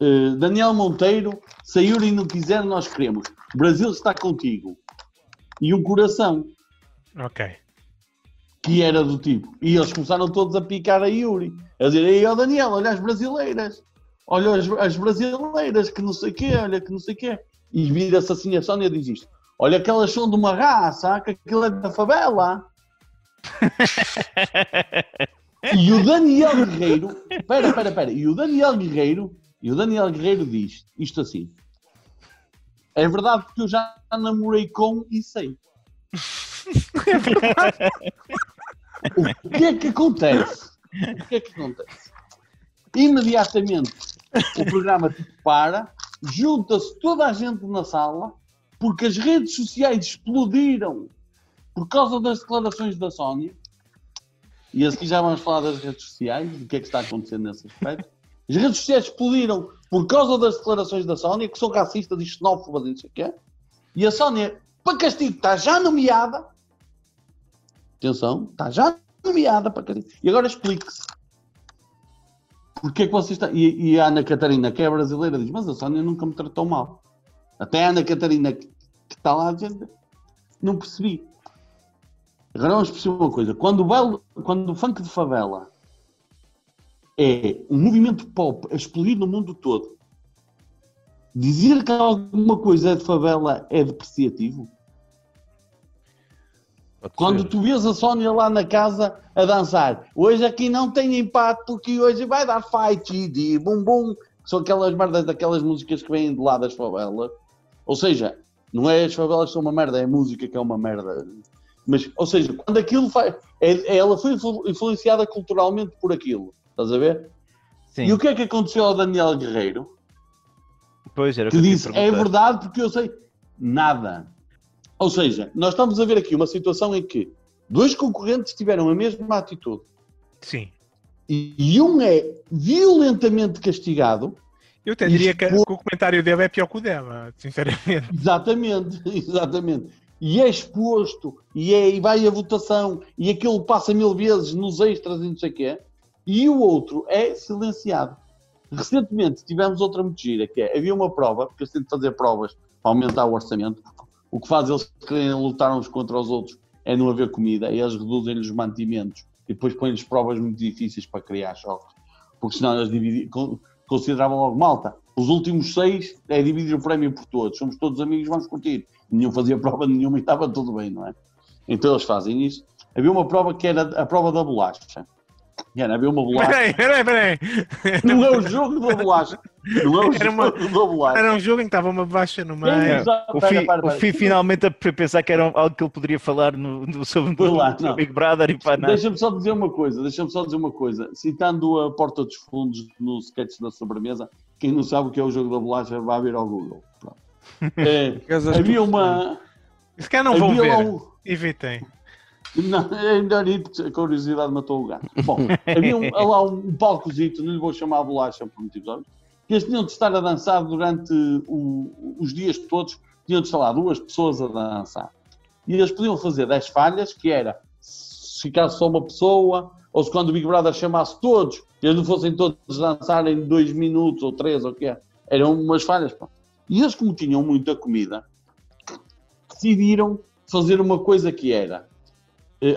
[SPEAKER 4] eh, Daniel Monteiro, se a Yuri não quiser, nós queremos. O Brasil está contigo. E um coração,
[SPEAKER 1] Ok.
[SPEAKER 4] que era do tipo. E eles começaram todos a picar a Yuri. A dizer, ei, ó Daniel, olha as brasileiras. Olha as, as brasileiras, que não sei o quê, olha que não sei o quê. E vira-se assim, a Sónia diz isto. Olha que elas são de uma raça, que aquilo é da favela. E o Daniel Guerreiro, espera, espera, espera, e o Daniel Guerreiro, e o Daniel Guerreiro diz isto assim. É verdade porque eu já namorei com e sei. O que é que acontece? O que é que acontece? Imediatamente o programa para, junta-se toda a gente na sala, porque as redes sociais explodiram por causa das declarações da Sónia. E a seguir já vamos falar das redes sociais, do que é que está acontecendo nesse aspecto. As redes sociais explodiram por causa das declarações da Sónia, que são racistas e xenófobas e não sei o quê. E a Sónia, para castigo, está já nomeada. Atenção, está já nomeada para castigo. E agora explique-se. Porque é que você está. E, e, a Ana Catarina, que é brasileira, diz: Mas a Sónia nunca me tratou mal. Até a Ana Catarina, que, está lá, diz: Não percebi. Agora vamos perceber uma coisa: quando o, belo, quando o funk de favela é um movimento pop a explodir no mundo todo, dizer que alguma coisa é de favela é depreciativo? Quando tu vês a Sónia lá na casa a dançar, hoje aqui não tem impacto porque hoje vai dar fight e de bum bum, são aquelas merdas daquelas músicas que vêm de lá das favelas. Ou seja, não é as favelas que são uma merda, é a música que é uma merda. Mas, ou seja, quando aquilo faz. é- ela foi influ- influenciada culturalmente por aquilo. Estás a ver?
[SPEAKER 3] Sim,
[SPEAKER 4] E o que é que aconteceu ao Daniel Guerreiro?
[SPEAKER 3] pois era
[SPEAKER 4] que
[SPEAKER 3] ia
[SPEAKER 4] disse é verdade porque eu sei nada. Ou seja, nós estamos a ver aqui uma situação em que dois concorrentes tiveram a mesma atitude
[SPEAKER 1] Sim.
[SPEAKER 4] e, e um é violentamente castigado,
[SPEAKER 1] Eu até diria que, que o comentário dele é pior que o dela, sinceramente.
[SPEAKER 4] exatamente, exatamente, e é exposto e, é, e vai a votação e aquilo passa mil vezes nos extras e não sei o quê, e o outro é silenciado. Recentemente tivemos outra muito gira, que é, havia uma prova, porque têm de fazer provas para aumentar o orçamento, o que faz eles querem lutar uns contra os outros é não haver comida, e eles reduzem-lhes os mantimentos e depois põem-lhes provas muito difíceis para criar choques, porque senão eles consideravam logo malta. Os últimos seis é dividir o prémio por todos, somos todos amigos, vamos curtir. Nenhum fazia prova nenhuma e estava tudo bem, não é? Então eles fazem isso. Havia uma prova que era a prova da bolacha. Era, havia uma bolacha.
[SPEAKER 1] Peraí, peraí, peraí.
[SPEAKER 4] Não é o jogo da bolacha. Não é o
[SPEAKER 1] Era uma-
[SPEAKER 4] jogo da bolacha.
[SPEAKER 1] Era um jogo em que estava uma baixa no meio.
[SPEAKER 4] É.
[SPEAKER 3] O Fi, o finalmente a pensar que era algo que ele poderia falar no, no, sobre,
[SPEAKER 4] lá, não.
[SPEAKER 3] Big Brother e para nada.
[SPEAKER 4] Deixa-me só dizer uma coisa, deixa-me só dizer uma coisa. Citando a Porta dos Fundos no sketch da sobremesa, quem não sabe o que é o jogo da bolacha vai ver ao Google. Pronto. É, havia uma.
[SPEAKER 1] Se calhar não vão ver.
[SPEAKER 4] um-
[SPEAKER 1] Evitem.
[SPEAKER 4] Não, porque a curiosidade matou o gato. Bom, havia um, lá um palcozito, não lhe vou chamar a bolacha por motivos óbvios, que eles tinham de estar a dançar durante o- os dias todos, tinham de estar lá duas pessoas a dançar. E eles podiam fazer 10 falhas, que era se ficasse só uma pessoa, ou se quando o Big Brother chamasse todos, eles não fossem todos dançar em dois minutos ou três, ou o que é. Eram umas falhas. pá. E eles, como tinham muita comida, decidiram fazer uma coisa que era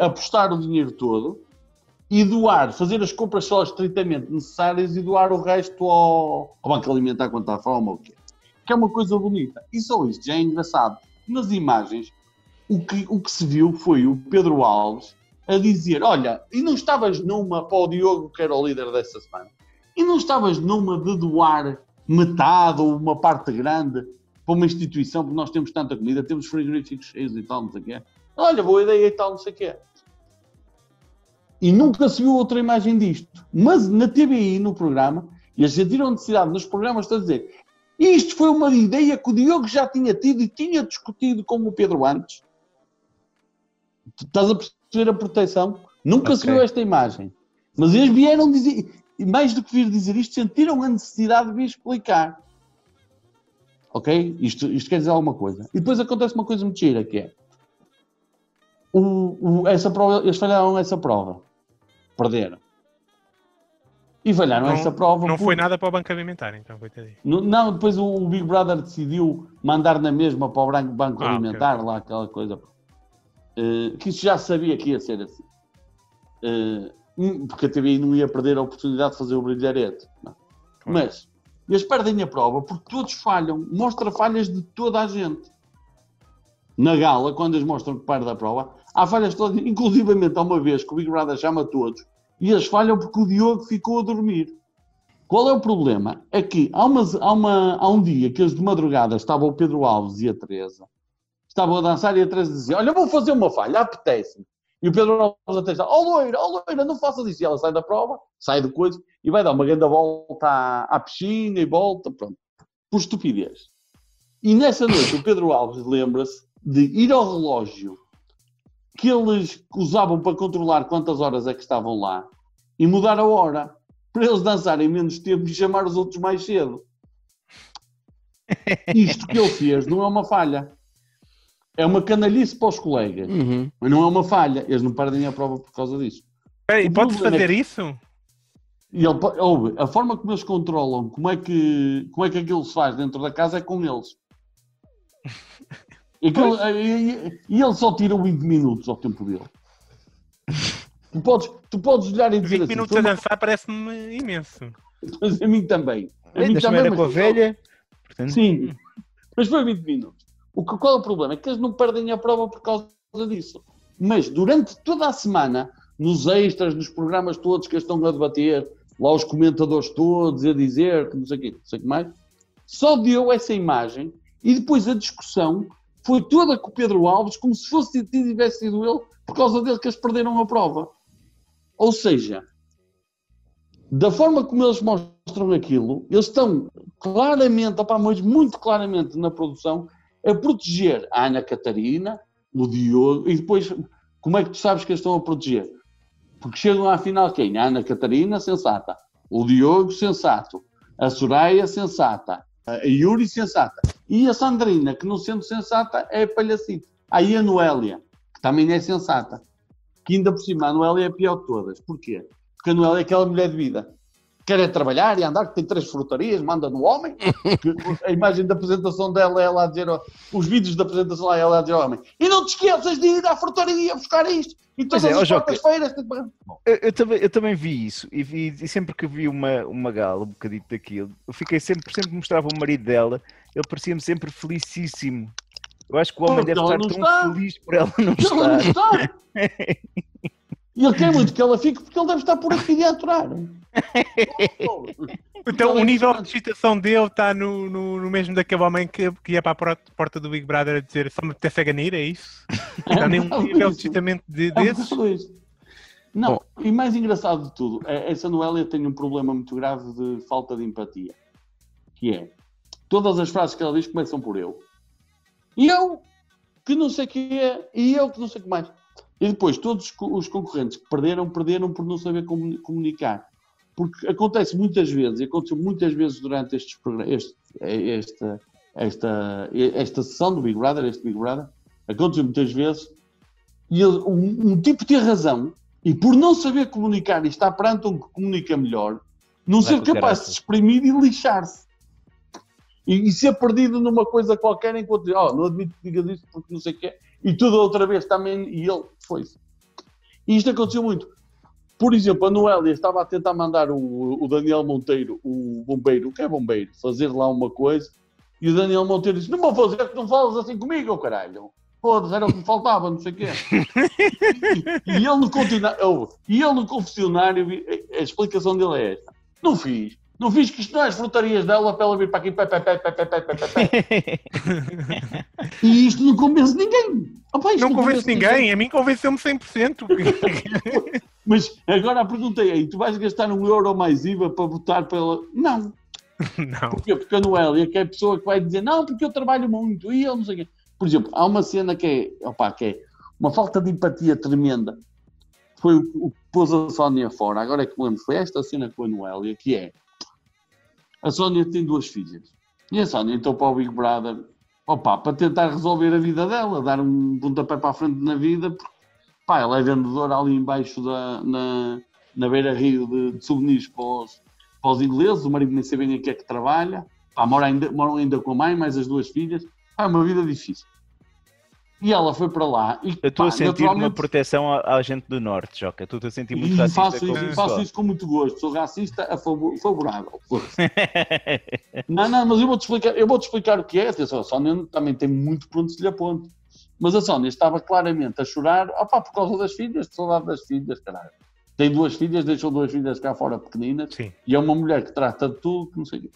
[SPEAKER 4] apostar o dinheiro todo e doar, fazer as compras só estritamente necessárias e doar o resto ao, ao Banco Alimentar quando está a fome ou o quê. Que é uma coisa bonita. E só isto já é engraçado. Nas imagens, o que, o que se viu foi o Pedro Alves a dizer: Olha, e não estavas numa, para o Diogo, que era o líder dessa semana, e não estavas numa de doar metade ou uma parte grande para uma instituição, porque nós temos tanta comida, temos frigoríficos cheios e tal, não sei o quê. Olha, boa ideia e tal, não sei o quê. E nunca se viu outra imagem disto. Mas na TVI, no programa, eles sentiram necessidade nos programas de dizer isto foi uma ideia que o Diogo já tinha tido e tinha discutido com o Pedro antes. Estás a perceber a proteção? Nunca se
[SPEAKER 3] Ok.
[SPEAKER 4] viu esta imagem. Mas eles vieram dizer, e mais do que vir dizer isto, sentiram a necessidade de vir explicar. Ok? Isto, isto quer dizer alguma coisa. E depois acontece uma coisa muito gira, que é o, o- essa prova, eles falharam essa prova. Perderam. E falharam
[SPEAKER 1] Não-
[SPEAKER 4] essa prova.
[SPEAKER 1] Não
[SPEAKER 4] porque-
[SPEAKER 1] foi nada para o Banco Alimentar, então, coitadinho.
[SPEAKER 4] no- Não, depois o, o Big Brother decidiu mandar na mesma para o Banco
[SPEAKER 1] Ah,
[SPEAKER 4] Alimentar, lá aquela coisa. Eh, que isso já sabia que ia ser assim. Hum, porque a TVI não ia perder a oportunidade de fazer o brilharete. não. Mas eles perdem a prova porque todos falham. Mostra falhas de toda a gente. Na gala, quando eles mostram que perde a prova, há falhas todas, inclusivamente há uma vez que o Big Brother chama todos e eles falham porque o Diogo ficou a dormir. Qual é o problema? É que há, umas- há uma- há um dia que eles de madrugada estavam o Pedro Alves e a Teresa, estavam a dançar e a Teresa dizia: Olha, vou fazer uma falha, apetece-me. E o Pedro Alves até está: Oh, loira, oh, loira, não faças isso. E ela sai da prova, sai do coisa e vai dar uma grande volta à, à piscina e volta, pronto, por estupidez. E nessa noite o Pedro Alves lembra-se de ir ao relógio que eles usavam para controlar quantas horas é que estavam lá e mudar a hora para eles dançarem menos tempo e chamar os outros mais cedo. isto que ele fez não é uma falha. É uma canalice para os colegas.
[SPEAKER 2] Uhum.
[SPEAKER 4] Mas não é uma falha. Eles não perdem a prova por causa disso.
[SPEAKER 1] Peraí, podes
[SPEAKER 4] problema é
[SPEAKER 1] fazer
[SPEAKER 4] que-
[SPEAKER 1] isso?
[SPEAKER 4] E ele, ouve, a forma como eles controlam como é, que, como é que aquilo se faz dentro da casa é com eles. E, aquilo- e- ele só tira 20 minutos ao tempo dele. Tu podes, tu podes olhar e dizer
[SPEAKER 1] 20
[SPEAKER 4] assim,
[SPEAKER 1] minutos
[SPEAKER 4] foi
[SPEAKER 1] a
[SPEAKER 4] uma-
[SPEAKER 1] dançar parece-me imenso.
[SPEAKER 4] mas a mim também. A mim também,
[SPEAKER 3] era
[SPEAKER 4] mas
[SPEAKER 3] com a velha. Portanto,
[SPEAKER 4] Sim, mas foi 20 minutos. O que, qual é o problema? É que eles não perdem a prova por causa disso. Mas durante toda a semana, nos extras, nos programas todos que eles estão a debater, lá os comentadores todos a dizer que não sei o quê, não sei o que mais, só deu essa imagem e depois a discussão foi toda com o Pedro Alves, como se fosse tivesse sido ele, por causa dele que eles perderam a prova. Ou seja, da forma como eles mostram aquilo, eles estão claramente, opá, mas muito claramente na produção, a proteger a Ana Catarina, o Diogo, e depois, como é que tu sabes que eles estão a proteger? Porque chegam à final quem? A Ana Catarina, sensata. O Diogo, sensato. A Soraya, sensata. A Yuri, sensata. E a Sandrina, que não sendo sensata, é palhacito. Aí a Noélia, que também é sensata. Que ainda por cima, a Noélia é a pior de todas. Porquê? Porque a Noélia é aquela mulher de vida. Quer é trabalhar e andar, que tem três frutarias, manda no homem. A imagem da apresentação dela é ela a dizer, os vídeos da apresentação lá é ela a dizer ao homem, e não te esqueças de ir à frutaria buscar isto. E todas
[SPEAKER 3] é,
[SPEAKER 4] as quartas-feiras. tens de pagar." Bom,
[SPEAKER 3] Eu, eu também, eu também vi isso e, vi- e sempre que vi uma, uma gala, um bocadito daquilo, eu fiquei sempre, sempre mostrava o marido dela, ele parecia-me sempre felicíssimo. Eu acho que o homem
[SPEAKER 4] Porque
[SPEAKER 3] deve estar tão
[SPEAKER 4] está.
[SPEAKER 3] feliz por ela não
[SPEAKER 4] e ela não
[SPEAKER 3] estar.
[SPEAKER 4] está. E ele quer muito que ela fique porque ele deve estar por aqui a aturar.
[SPEAKER 1] Então o
[SPEAKER 4] é
[SPEAKER 1] nível de excitação dele está no, no, no mesmo daquele homem que, que ia para a porta, do Big Brother a dizer só me apetece a ganir, é isso? Está nem um
[SPEAKER 4] bocado
[SPEAKER 1] nível de excitamento de,
[SPEAKER 4] É
[SPEAKER 1] desses?
[SPEAKER 4] Não, e mais engraçado de tudo, é- essa Noélia tem um problema muito grave de falta de empatia. Que é, todas as frases que ela diz começam por eu. E eu, que não sei o que é, e eu que não sei o que mais. E depois, todos os co- os concorrentes que perderam, perderam por não saber comuni- comunicar. Porque acontece muitas vezes, e aconteceu muitas vezes durante estes este, esta, esta, esta sessão do Big Brother, este Big Brother, aconteceu muitas vezes, e ele- um, um tipo ter razão, e por não saber comunicar e estar perante um que comunica melhor, não
[SPEAKER 3] Vai
[SPEAKER 4] ser capaz de se exprimir e lixar-se. E, e ser perdido numa coisa qualquer enquanto oh, não admito que digas isso porque não sei o que é, e tudo outra vez também, e ele foi-se. E isto aconteceu muito. Por exemplo, a Noélia estava a tentar mandar o, o Daniel Monteiro, o bombeiro, o que é bombeiro, fazer lá uma coisa, e o Daniel Monteiro disse: Não vou fazer, que não falas assim comigo, caralho. Foda-se, era o que me faltava, não sei o quê. e, e ele no e ele no confessionário, a explicação dele é esta: Não fiz. Não fiz é as frutarias dela para ela vir para aqui. Pé, pé, pé, pé, pé, pé, pé, e isto não convence ninguém. Opa, não,
[SPEAKER 1] não convence ninguém. ninguém. a mim convenceu-me 100%.
[SPEAKER 4] Mas agora perguntei é, aí, tu vais gastar um euro mais IVA para votar para ela? Não.
[SPEAKER 1] Não.
[SPEAKER 4] Porquê? Porque a Noélia, que é a pessoa que vai dizer, não, porque eu trabalho muito e eu não sei o quê. Por exemplo, há uma cena que é, opa, que é uma falta de empatia tremenda. Foi o, o que pôs a Sónia fora. Agora é que me lembro, foi esta cena com a Noélia, que é a Sónia tem duas filhas. E a Sónia entrou para o Big Brother, opa, para tentar resolver a vida dela, dar um pontapé para a frente na vida, porque pá, ela é vendedora ali embaixo da, na, na beira-rio de, de souvenirs para os, para os ingleses, o marido nem sabe nem o que é que trabalha, pá, mora ainda, moram ainda com a mãe, mais as duas filhas, pá, é uma vida difícil. E ela foi para lá e
[SPEAKER 3] Eu estou a sentir uma
[SPEAKER 4] naturalmente-
[SPEAKER 3] proteção à, à gente do Norte, Joca. Estou a sentir muito
[SPEAKER 4] e
[SPEAKER 3] racista
[SPEAKER 4] faço, isso, e faço isso com muito gosto, sou racista a favor, favorável. Não, não, mas eu vou-te explicar, eu vou-te explicar o que é. Atenção, a Sónia também tem muito por onde se lhe aponte. Mas a Sónia estava claramente a chorar opá, por causa das filhas, de saudade das filhas, caralho. Tem duas filhas, deixou duas filhas cá fora pequeninas
[SPEAKER 1] Sim.
[SPEAKER 4] e é uma mulher que trata de tudo, que não sei o quê.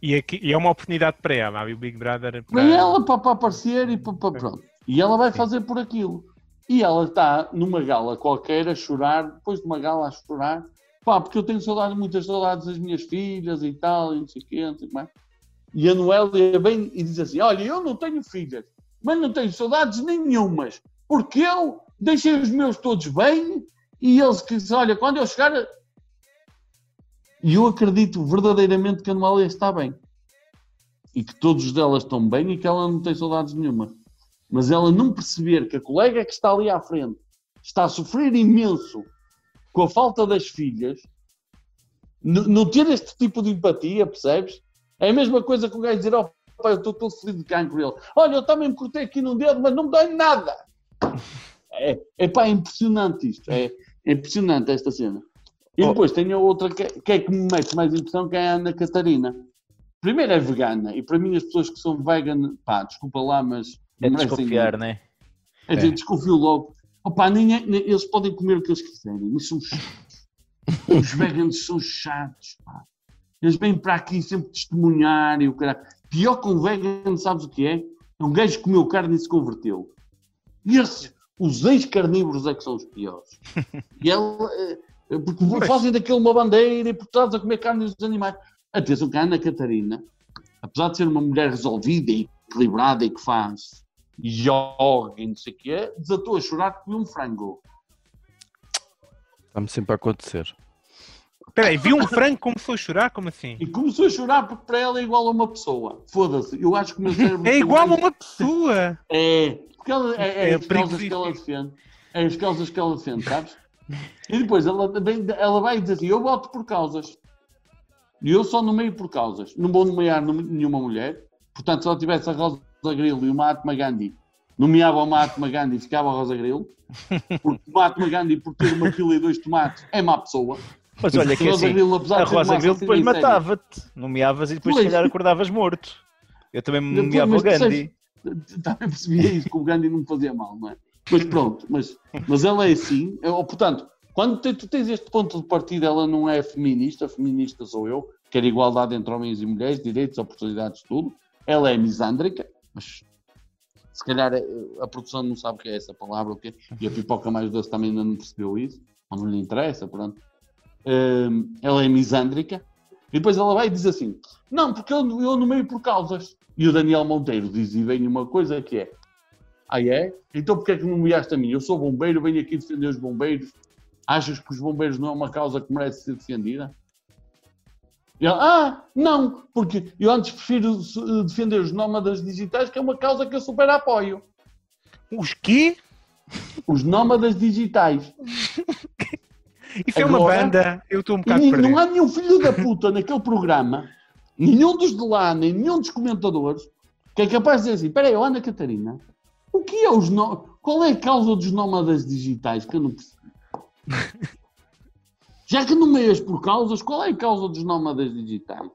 [SPEAKER 1] E, aqui, e é uma oportunidade para ela, o Big Brother. Para...
[SPEAKER 4] Para ela, para, para aparecer e para, para- pronto. E ela vai fazer por aquilo. E ela está numa gala qualquer a chorar, depois de uma gala a chorar, pá, porque eu tenho saudades, muitas saudades das minhas filhas e tal, e não sei o quê, não sei mais. E a Noélia vem e diz assim: Olha, eu não tenho filhas, mas não tenho saudades nenhumas, porque eu deixei os meus todos bem e eles que dizem: Olha, quando eu chegar. a-" E eu acredito verdadeiramente que a Noélia está bem. e que todos delas estão bem e que ela não tem saudades nenhuma. Mas ela não perceber que a colega que está ali à frente está a sofrer imenso com a falta das filhas, não ter este tipo de empatia, percebes? É a mesma coisa que o gajo dizer, oh pai, eu estou todo feliz de cancro. Ele, olha, eu também me cortei aqui num dedo, mas não me dói nada. É, é pá, é impressionante isto. É, é impressionante esta cena. E
[SPEAKER 2] Oh.
[SPEAKER 4] depois tem a outra que, que é que me mete mais impressão, que é a Ana Catarina. Primeiro é vegana, e para mim as pessoas que são vegan, pá, desculpa lá, mas
[SPEAKER 3] É
[SPEAKER 4] merecem-
[SPEAKER 3] desconfiar, né?
[SPEAKER 4] a gente desconfio logo. Opa, nem, é- nem- eles podem comer o que eles quiserem, mas são chatos. Os veganos são chatos, pá. Eles vêm para aqui sempre testemunhar e o caralho. Pior que um vegan, sabes o que é? É um gajo que comeu carne e se converteu. E esses, os ex-carnívoros é que são os piores. E ela, eh, porque
[SPEAKER 1] Pois.
[SPEAKER 4] fazem daquilo uma bandeira e por trás a comer carne dos animais. Atenção que a Ana Catarina, apesar de ser uma mulher resolvida e equilibrada e que faz yoga e não sei o que é, desatou a chorar que um frango.
[SPEAKER 2] Está-me sempre a acontecer.
[SPEAKER 1] Espera aí, vi um frango começou a chorar? Como assim?
[SPEAKER 4] E começou a chorar porque para ela é igual a uma pessoa. Foda-se, eu acho que o meu cérebro.
[SPEAKER 1] É igual a uma pessoa!
[SPEAKER 4] É, porque ela, é, é
[SPEAKER 1] É
[SPEAKER 4] as causas que ela defende. É as causas que ela defende, sabes? E depois ela, vem- ela vai dizer assim: eu voto por causas. E eu só nomeio por causas. Não vou nomear nome- nenhuma mulher. Portanto, se ela tivesse a Rosa Grilo e o Mahatma Gandhi, nomeava o Mahatma Gandhi e ficava a Rosa Grilo. Porque o Mahatma Gandhi, por ter uma fila e dois tomates, é má pessoa.
[SPEAKER 3] Mas olha que
[SPEAKER 4] A Rosa
[SPEAKER 3] assim,
[SPEAKER 4] Grilo,
[SPEAKER 3] a Rosa Grilo depois matava-te, nomeavas e depois se calhar acordavas morto. Eu também me nomeava o Gandhi.
[SPEAKER 4] Também percebia isso, que o Gandhi não me fazia mal, não é? Mas pronto, mas, mas ela é assim, é, ou, portanto, quando tu tens este ponto de partida, ela não é feminista, feminista sou eu, quer igualdade entre homens e mulheres, direitos, oportunidades, tudo. Ela é misândrica, mas se calhar eh, a produção não sabe o que é essa palavra, o e a pipoca mais doce também ainda não percebeu isso, ou não lhe interessa, pronto. Hum, ela é misândrica, e depois ela vai e diz assim: Não, porque eu, eu nomeio por causas. E o Daniel Monteiro diz e vem uma coisa que é: Ah, é? Então porque é que nomeaste a mim? Eu sou bombeiro, venho aqui defender os bombeiros. Achas que os bombeiros não é uma causa que merece ser defendida? Ah, não, porque eu antes prefiro eh, defender os nómadas digitais, que é uma causa que eu super apoio.
[SPEAKER 1] Os quê?
[SPEAKER 4] Os nómadas digitais.
[SPEAKER 1] Isso é uma
[SPEAKER 4] Agora-
[SPEAKER 1] banda. Eu estou um bocado perdido.
[SPEAKER 4] não há nenhum filho da puta naquele programa, nenhum dos de lá, nem nenhum dos comentadores, que é capaz de dizer assim: peraí, ó, Ana Catarina, o que é os nó- qual é a causa dos nómadas digitais? Que eu não percebi. Já que nomeias por causas, qual é a causa dos nómadas digitais?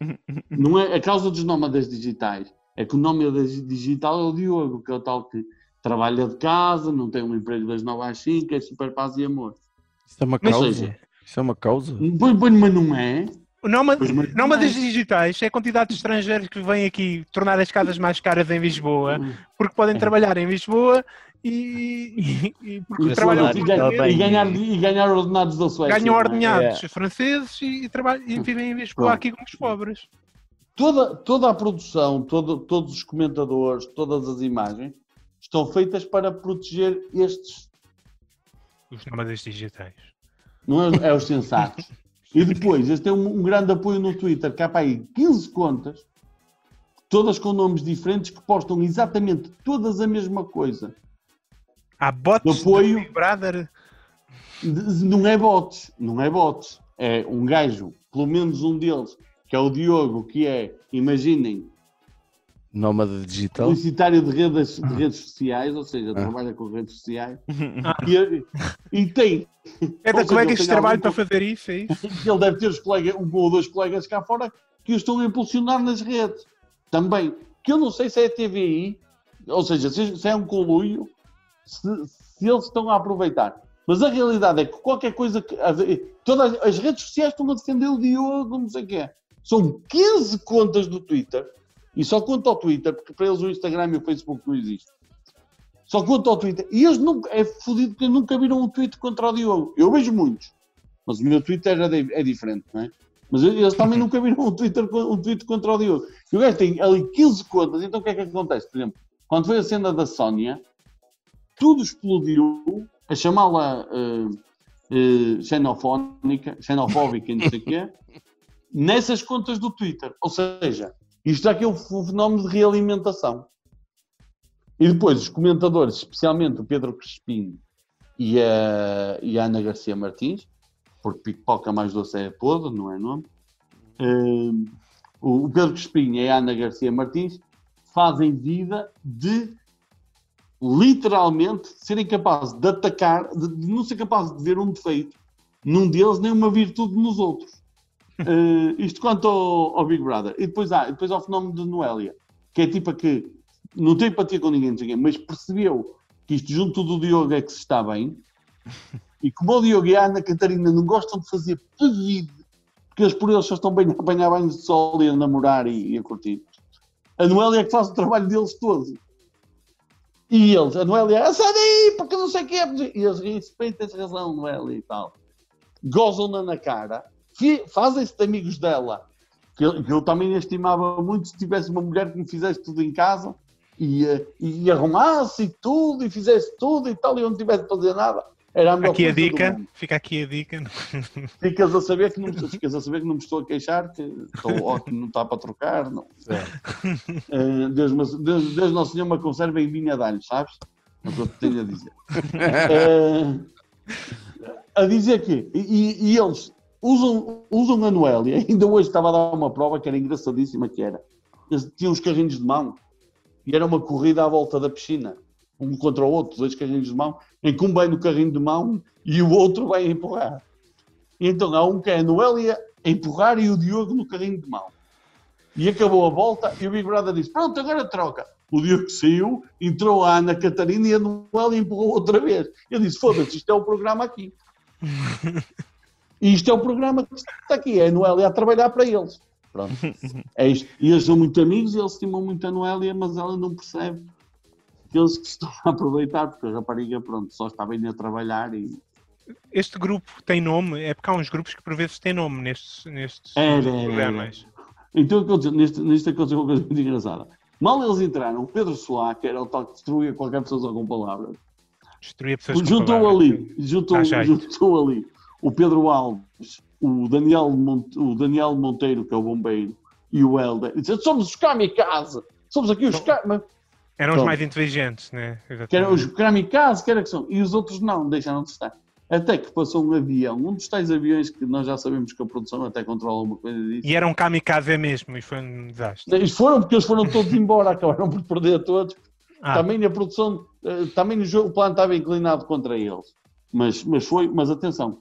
[SPEAKER 4] Não é a causa dos nómadas digitais. É que o nómada digital é o Diogo, que é o tal que trabalha de casa, não tem um emprego das 9 às 5, é super paz e amor.
[SPEAKER 2] Isso é uma causa?
[SPEAKER 4] seja-
[SPEAKER 2] Isso é uma causa?
[SPEAKER 4] Pois, pois, mas não é.
[SPEAKER 1] O Nómada Nómadas digitais é a quantidade de estrangeiros que vêm aqui tornar as casas mais caras em Lisboa, porque podem trabalhar em Lisboa e, e- e porque
[SPEAKER 4] E
[SPEAKER 1] trabalham
[SPEAKER 4] e, ganhar,
[SPEAKER 3] ela bem-
[SPEAKER 4] e, ganhar, e ganhar ordenados da Suécia.
[SPEAKER 1] ganham
[SPEAKER 4] é?
[SPEAKER 1] ordenhados franceses e, e trabalham, e vivem em Lisboa
[SPEAKER 4] Pronto.
[SPEAKER 1] aqui como os pobres.
[SPEAKER 4] Toda, toda a produção, todo, todos os comentadores, todas as imagens estão feitas para proteger estes,
[SPEAKER 1] Os nómadas digitais.
[SPEAKER 4] não é, é os sensatos. E depois, eles têm um, um grande apoio no Twitter, que há para aí 15 contas, todas com nomes diferentes, que postam exatamente todas a mesma coisa.
[SPEAKER 1] Há bots
[SPEAKER 4] Apoio.
[SPEAKER 1] de Big Brother.
[SPEAKER 4] Não é bots, não é bots. É um gajo, pelo menos um deles, que é o Diogo, que é, imaginem,
[SPEAKER 2] Nómada digital?
[SPEAKER 4] publicitário de redes, de redes sociais, ou seja,
[SPEAKER 2] Ah.
[SPEAKER 4] trabalha com redes sociais, e, e tem,
[SPEAKER 1] É da colegas de
[SPEAKER 4] tem
[SPEAKER 1] trabalho para fazer isso, é isso?
[SPEAKER 4] ele deve ter os colegas, um ou dois colegas cá fora que o estão a impulsionar nas redes. Também, que eu não sei se é TVI, ou seja, se, é um conluio, se, se eles estão a aproveitar. Mas a realidade é que qualquer coisa que. Todas as redes sociais estão a defender o Diogo, não sei o que é. São 15 contas do Twitter, e só conta ao Twitter, porque para eles o Instagram e o Facebook não existem. Só conta ao Twitter. E eles nunca, é fodido porque nunca viram um tweet contra o Diogo. Eu vejo muitos. Mas o meu Twitter é, é diferente, não é? Mas eles também nunca viram um, Twitter, um tweet contra o Diogo. E o gajo tem ali 15 contas, então o que é que acontece? Por exemplo, quando foi a cena da Sónia, tudo explodiu a chamá-la eh, eh, xenofónica, xenofóbica e não sei o quê, nessas contas do Twitter. Ou seja, Isto é o f- o fenómeno de realimentação. E depois os comentadores, especialmente o Pedro Crespim e a, e a Ana Garcia Martins, porque pipoca mais doce é podre, não é nome? O o Pedro Crespim e a Ana Garcia Martins fazem vida de literalmente serem capazes de atacar, de, de não ser capazes de ver um defeito num deles nem uma virtude nos outros. Eh, isto quanto ao, ao Big Brother. E depois há, depois há o fenómeno de Noélia, que é tipo a que não tem empatia com ninguém, quem, mas percebeu que isto junto do Diogo é que se está bem. E como o Diogo e a Ana Catarina não gostam de fazer pedido, porque eles por eles só estão bem a apanhar banhos de sol e a namorar e, e a curtir. A Noélia é que faz o trabalho deles todos. E eles, a Noélia, ah, sai porque não sei o que é. E eles, isso bem, tens razão, Noélia e tal. Gozam-na na cara, fazem-se de amigos dela, que eu, que eu também estimava muito se tivesse uma mulher que me fizesse tudo em casa e, eh, e arrumasse tudo e fizesse tudo e tal, e eu não tivesse de fazer nada. Era a melhor
[SPEAKER 1] Aqui a dica, fica aqui a dica.
[SPEAKER 4] Ficas a saber que não, ficas a saber que não me estou a queixar, que estou, ó, que não está para trocar. Não. Eh, Deus, mas- Deus, Deus Nosso Senhor me conserva em vinha de alho, sabes? É o que eu te tenho a dizer. Eh, a dizer que, e, e- e eles usam, usam a Noélia, ainda hoje estava a dar uma prova que era engraçadíssima, que era, eles tinham os carrinhos de mão, e era uma corrida à volta da piscina, um contra o outro, dois carrinhos de mão, em que um vai no carrinho de mão e o outro vai empurrar. E então há um que é a Noélia a empurrar e o Diogo no carrinho de mão. E acabou a volta e o Big Brother disse: Pronto, agora troca. O Diogo saiu, entrou a Ana Catarina e a Noélia empurrou outra vez. Eu disse: Foda-se, isto é o programa aqui. E isto é o programa que está aqui. É a Noélia a trabalhar para eles. Pronto. É isto. E eles são muito amigos, eles estimam muito a Noélia, mas ela não percebe que eles a aproveitar, porque a rapariga, pronto, só está bem a trabalhar e.
[SPEAKER 1] Este grupo tem nome, é porque há uns grupos que por vezes têm nome nestes, nestes
[SPEAKER 4] Era, era,
[SPEAKER 1] programas.
[SPEAKER 4] Então, aconteceu- neste, neste aconteceu uma coisa muito engraçada. Mal eles entraram, o Pedro Solá, que era o tal que destruía qualquer pessoa com palavras,
[SPEAKER 1] Destruir pessoas com
[SPEAKER 4] juntou
[SPEAKER 1] palavras.
[SPEAKER 4] ali, juntou,
[SPEAKER 1] Dá jeito.
[SPEAKER 4] juntou ali o Pedro Alves, o Daniel, Monte- o Daniel Monteiro, que é o bombeiro, e o Helder. E disse, somos os kamikaze, somos aqui os kamikaze.
[SPEAKER 1] Eram os mais inteligentes, né?
[SPEAKER 4] Que eram os
[SPEAKER 1] Exatamente.
[SPEAKER 4] kamikaze, que era que são. E os outros não, deixaram de estar. Até que passou um avião, um dos tais aviões que nós já sabemos que a produção até controla uma coisa disso.
[SPEAKER 1] E eram kamikaze mesmo, e foi um desastre.
[SPEAKER 4] Eles foram porque eles foram todos embora, acabaram por perder todos.
[SPEAKER 1] Ah,
[SPEAKER 4] Também na produção, eh, também no jogo, o plano estava inclinado contra eles. Mas, mas foi, mas atenção,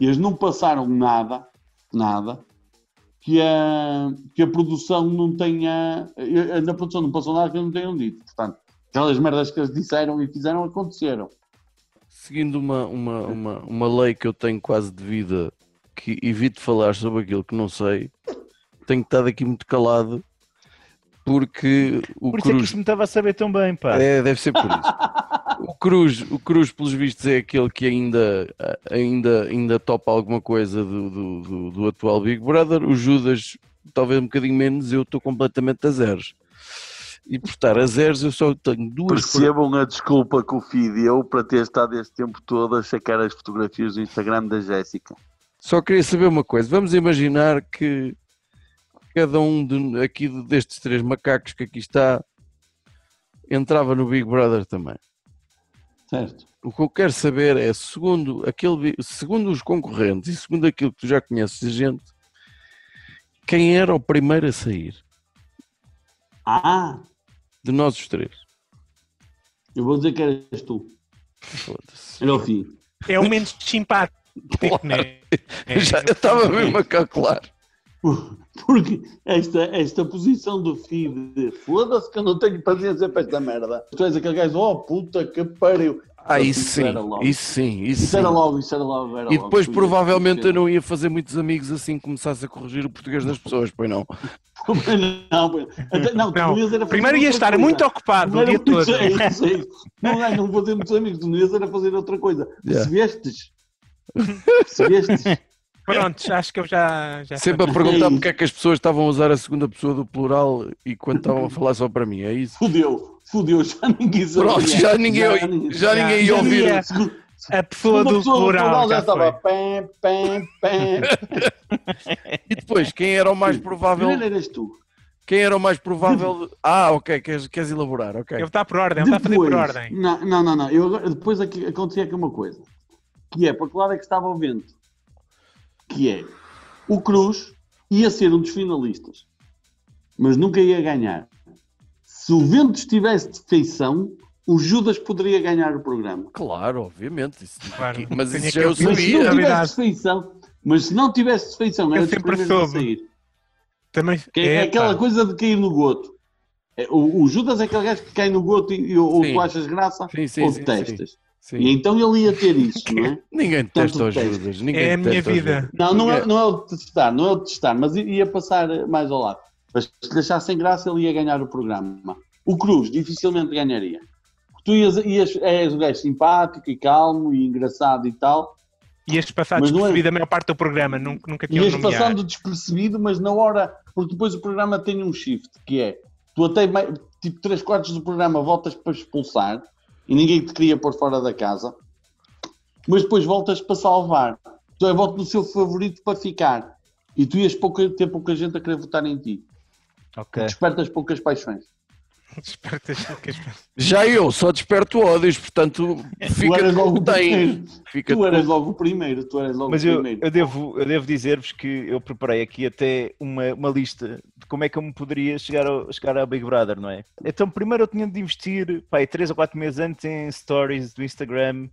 [SPEAKER 4] eles não passaram nada, nada, que a, que a produção não tenha, na produção não passou nada que não tenham dito. Portanto, aquelas merdas que eles disseram e fizeram aconteceram.
[SPEAKER 2] Seguindo uma, uma, uma, uma lei que eu tenho quase de vida, que evito falar sobre aquilo que não sei, tenho estado aqui muito calado, porque o
[SPEAKER 3] Por isso é que
[SPEAKER 2] Cruz.
[SPEAKER 3] isto me estava a saber tão bem, pá.
[SPEAKER 2] É, deve ser por isso. O Cruz, o Cruz, pelos vistos, é aquele que ainda, ainda, ainda topa alguma coisa do, do, do- do atual Big Brother. O Judas, talvez um bocadinho menos, eu estou completamente a zeros. E por estar a zeros, eu só tenho duas
[SPEAKER 4] Percebam a desculpa que o Fi deu para ter estado este tempo todo a sacar as fotografias do Instagram da Jéssica.
[SPEAKER 2] Só queria saber uma coisa. Vamos imaginar que cada um de- aqui destes três macacos que aqui está entrava no Big Brother também.
[SPEAKER 4] Certo?
[SPEAKER 2] O que eu quero saber é, segundo, aquele, segundo os concorrentes e segundo aquilo que tu já conheces a gente, quem era o primeiro a sair
[SPEAKER 4] Ah,
[SPEAKER 2] de nós os três?
[SPEAKER 4] eu vou dizer que eras tu.
[SPEAKER 2] Foda-se.
[SPEAKER 4] Era o Fi.
[SPEAKER 1] é o menos simpático, né? É,
[SPEAKER 2] Já- eu estava mesmo a calcular.
[SPEAKER 4] Porque esta, esta posição do filho de foda-se que eu não tenho paciência para esta merda. Tu és aquele gajo, oh puta que pariu.
[SPEAKER 2] Ah,
[SPEAKER 4] Isso
[SPEAKER 2] sim,
[SPEAKER 4] era logo.
[SPEAKER 2] isso sim, isso
[SPEAKER 4] Isso
[SPEAKER 2] sim.
[SPEAKER 4] era logo, isso era logo. Era
[SPEAKER 2] E
[SPEAKER 4] logo.
[SPEAKER 2] depois
[SPEAKER 4] Tu
[SPEAKER 2] provavelmente eu não ia fazer muitos amigos assim que começasse a corrigir o português das pessoas, pois não.
[SPEAKER 4] Não, pois- até- não, tu
[SPEAKER 1] Não,
[SPEAKER 4] não ias era fazer
[SPEAKER 1] primeiro ia estar
[SPEAKER 4] coisa.
[SPEAKER 1] muito ocupado
[SPEAKER 4] Não
[SPEAKER 1] o dia todo.
[SPEAKER 4] é isso, é isso. Não é, não vou ter muitos amigos, tu não ias era fazer outra coisa.
[SPEAKER 2] Yeah.
[SPEAKER 4] Se vestes, se vestes,
[SPEAKER 1] Pronto, acho que eu já. já
[SPEAKER 2] Sempre a perguntar porque é que as pessoas estavam a usar a segunda pessoa do plural e quando estavam a falar só para mim, é isso?
[SPEAKER 4] fudeu, fudeu, já ninguém sabia.
[SPEAKER 2] Pronto, já ninguém, já ninguém ia
[SPEAKER 1] já
[SPEAKER 2] ouvir.
[SPEAKER 1] ninguém- A pessoa do plural
[SPEAKER 4] já
[SPEAKER 1] já
[SPEAKER 4] estava
[SPEAKER 1] foi.
[SPEAKER 4] pam, pam, pam.
[SPEAKER 2] E depois, quem era o mais provável?
[SPEAKER 4] Primeiro eras tu.
[SPEAKER 2] Quem era o mais provável? Ah, ok, queres, queres elaborar, ok.
[SPEAKER 1] Ele está por ordem, ele está a fazer por ordem.
[SPEAKER 4] Não, não, não. não. Eu depois aqui, acontecia aqui uma coisa. Que é, para que lado é que estava o vento? Que é, o Cruz ia ser um dos finalistas, mas nunca ia ganhar. Se o vento estivesse de feição, o Judas poderia ganhar o programa.
[SPEAKER 2] Claro, obviamente. isso-
[SPEAKER 1] Claro,
[SPEAKER 2] mas isso já eu
[SPEAKER 1] ouvir
[SPEAKER 4] Mas se
[SPEAKER 2] sabia.
[SPEAKER 4] não
[SPEAKER 1] Verdade.
[SPEAKER 4] tivesse de feição, mas se não tivesse de feição, era
[SPEAKER 1] sempre
[SPEAKER 4] primeiros a
[SPEAKER 1] soube.
[SPEAKER 4] sair.
[SPEAKER 1] Também
[SPEAKER 4] Que é, aquela
[SPEAKER 1] pá.
[SPEAKER 4] coisa de cair no goto. É, O, o Judas é aquele gajo que cai no goto e, e ou
[SPEAKER 2] Sim.
[SPEAKER 4] tu achas graça
[SPEAKER 2] Sim, sim,
[SPEAKER 4] ou
[SPEAKER 2] sim,
[SPEAKER 4] detestas.
[SPEAKER 2] Sim.
[SPEAKER 4] E então ele ia ter isso, não é?
[SPEAKER 2] Ninguém detesta os. Judas. Ninguém
[SPEAKER 1] É a minha vida.
[SPEAKER 4] Não, não é, não é o de testar, não é o de testar, mas ia passar mais ao lado. Mas se lhe achasse sem graça, ele ia ganhar o programa. O Cruz dificilmente ganharia. Tu ias, ias, és um gajo simpático e calmo e engraçado e tal,
[SPEAKER 1] Ias passar
[SPEAKER 4] Mas é-
[SPEAKER 1] despercebido a maior parte do programa, nunca, nunca tinham
[SPEAKER 4] ias passando despercebido, mas na hora, porque depois o programa tem um shift, que é, tu até tipo 3 quartos do programa voltas para expulsar e ninguém te queria pôr fora da casa, mas depois voltas para salvar. Tu é voto no seu favorito para ficar. E tu ias pouca, ter pouca gente a querer votar em ti.
[SPEAKER 3] Ok.
[SPEAKER 4] Despertas poucas paixões.
[SPEAKER 1] Que
[SPEAKER 2] Já eu só desperto ódios, portanto
[SPEAKER 4] tu
[SPEAKER 2] fica
[SPEAKER 4] eras logo
[SPEAKER 2] tem.
[SPEAKER 4] primeiro.
[SPEAKER 2] Fica
[SPEAKER 4] Tu eras logo o primeiro. Tu eras logo
[SPEAKER 3] Mas eu,
[SPEAKER 4] primeiro.
[SPEAKER 3] eu devo, eu devo dizer-vos que eu preparei aqui até uma, uma lista de como é que eu me poderia chegar ao, chegar ao Big Brother, não é? Então, primeiro eu tinha de investir, pá, 3 ou 4 meses antes em stories do Instagram,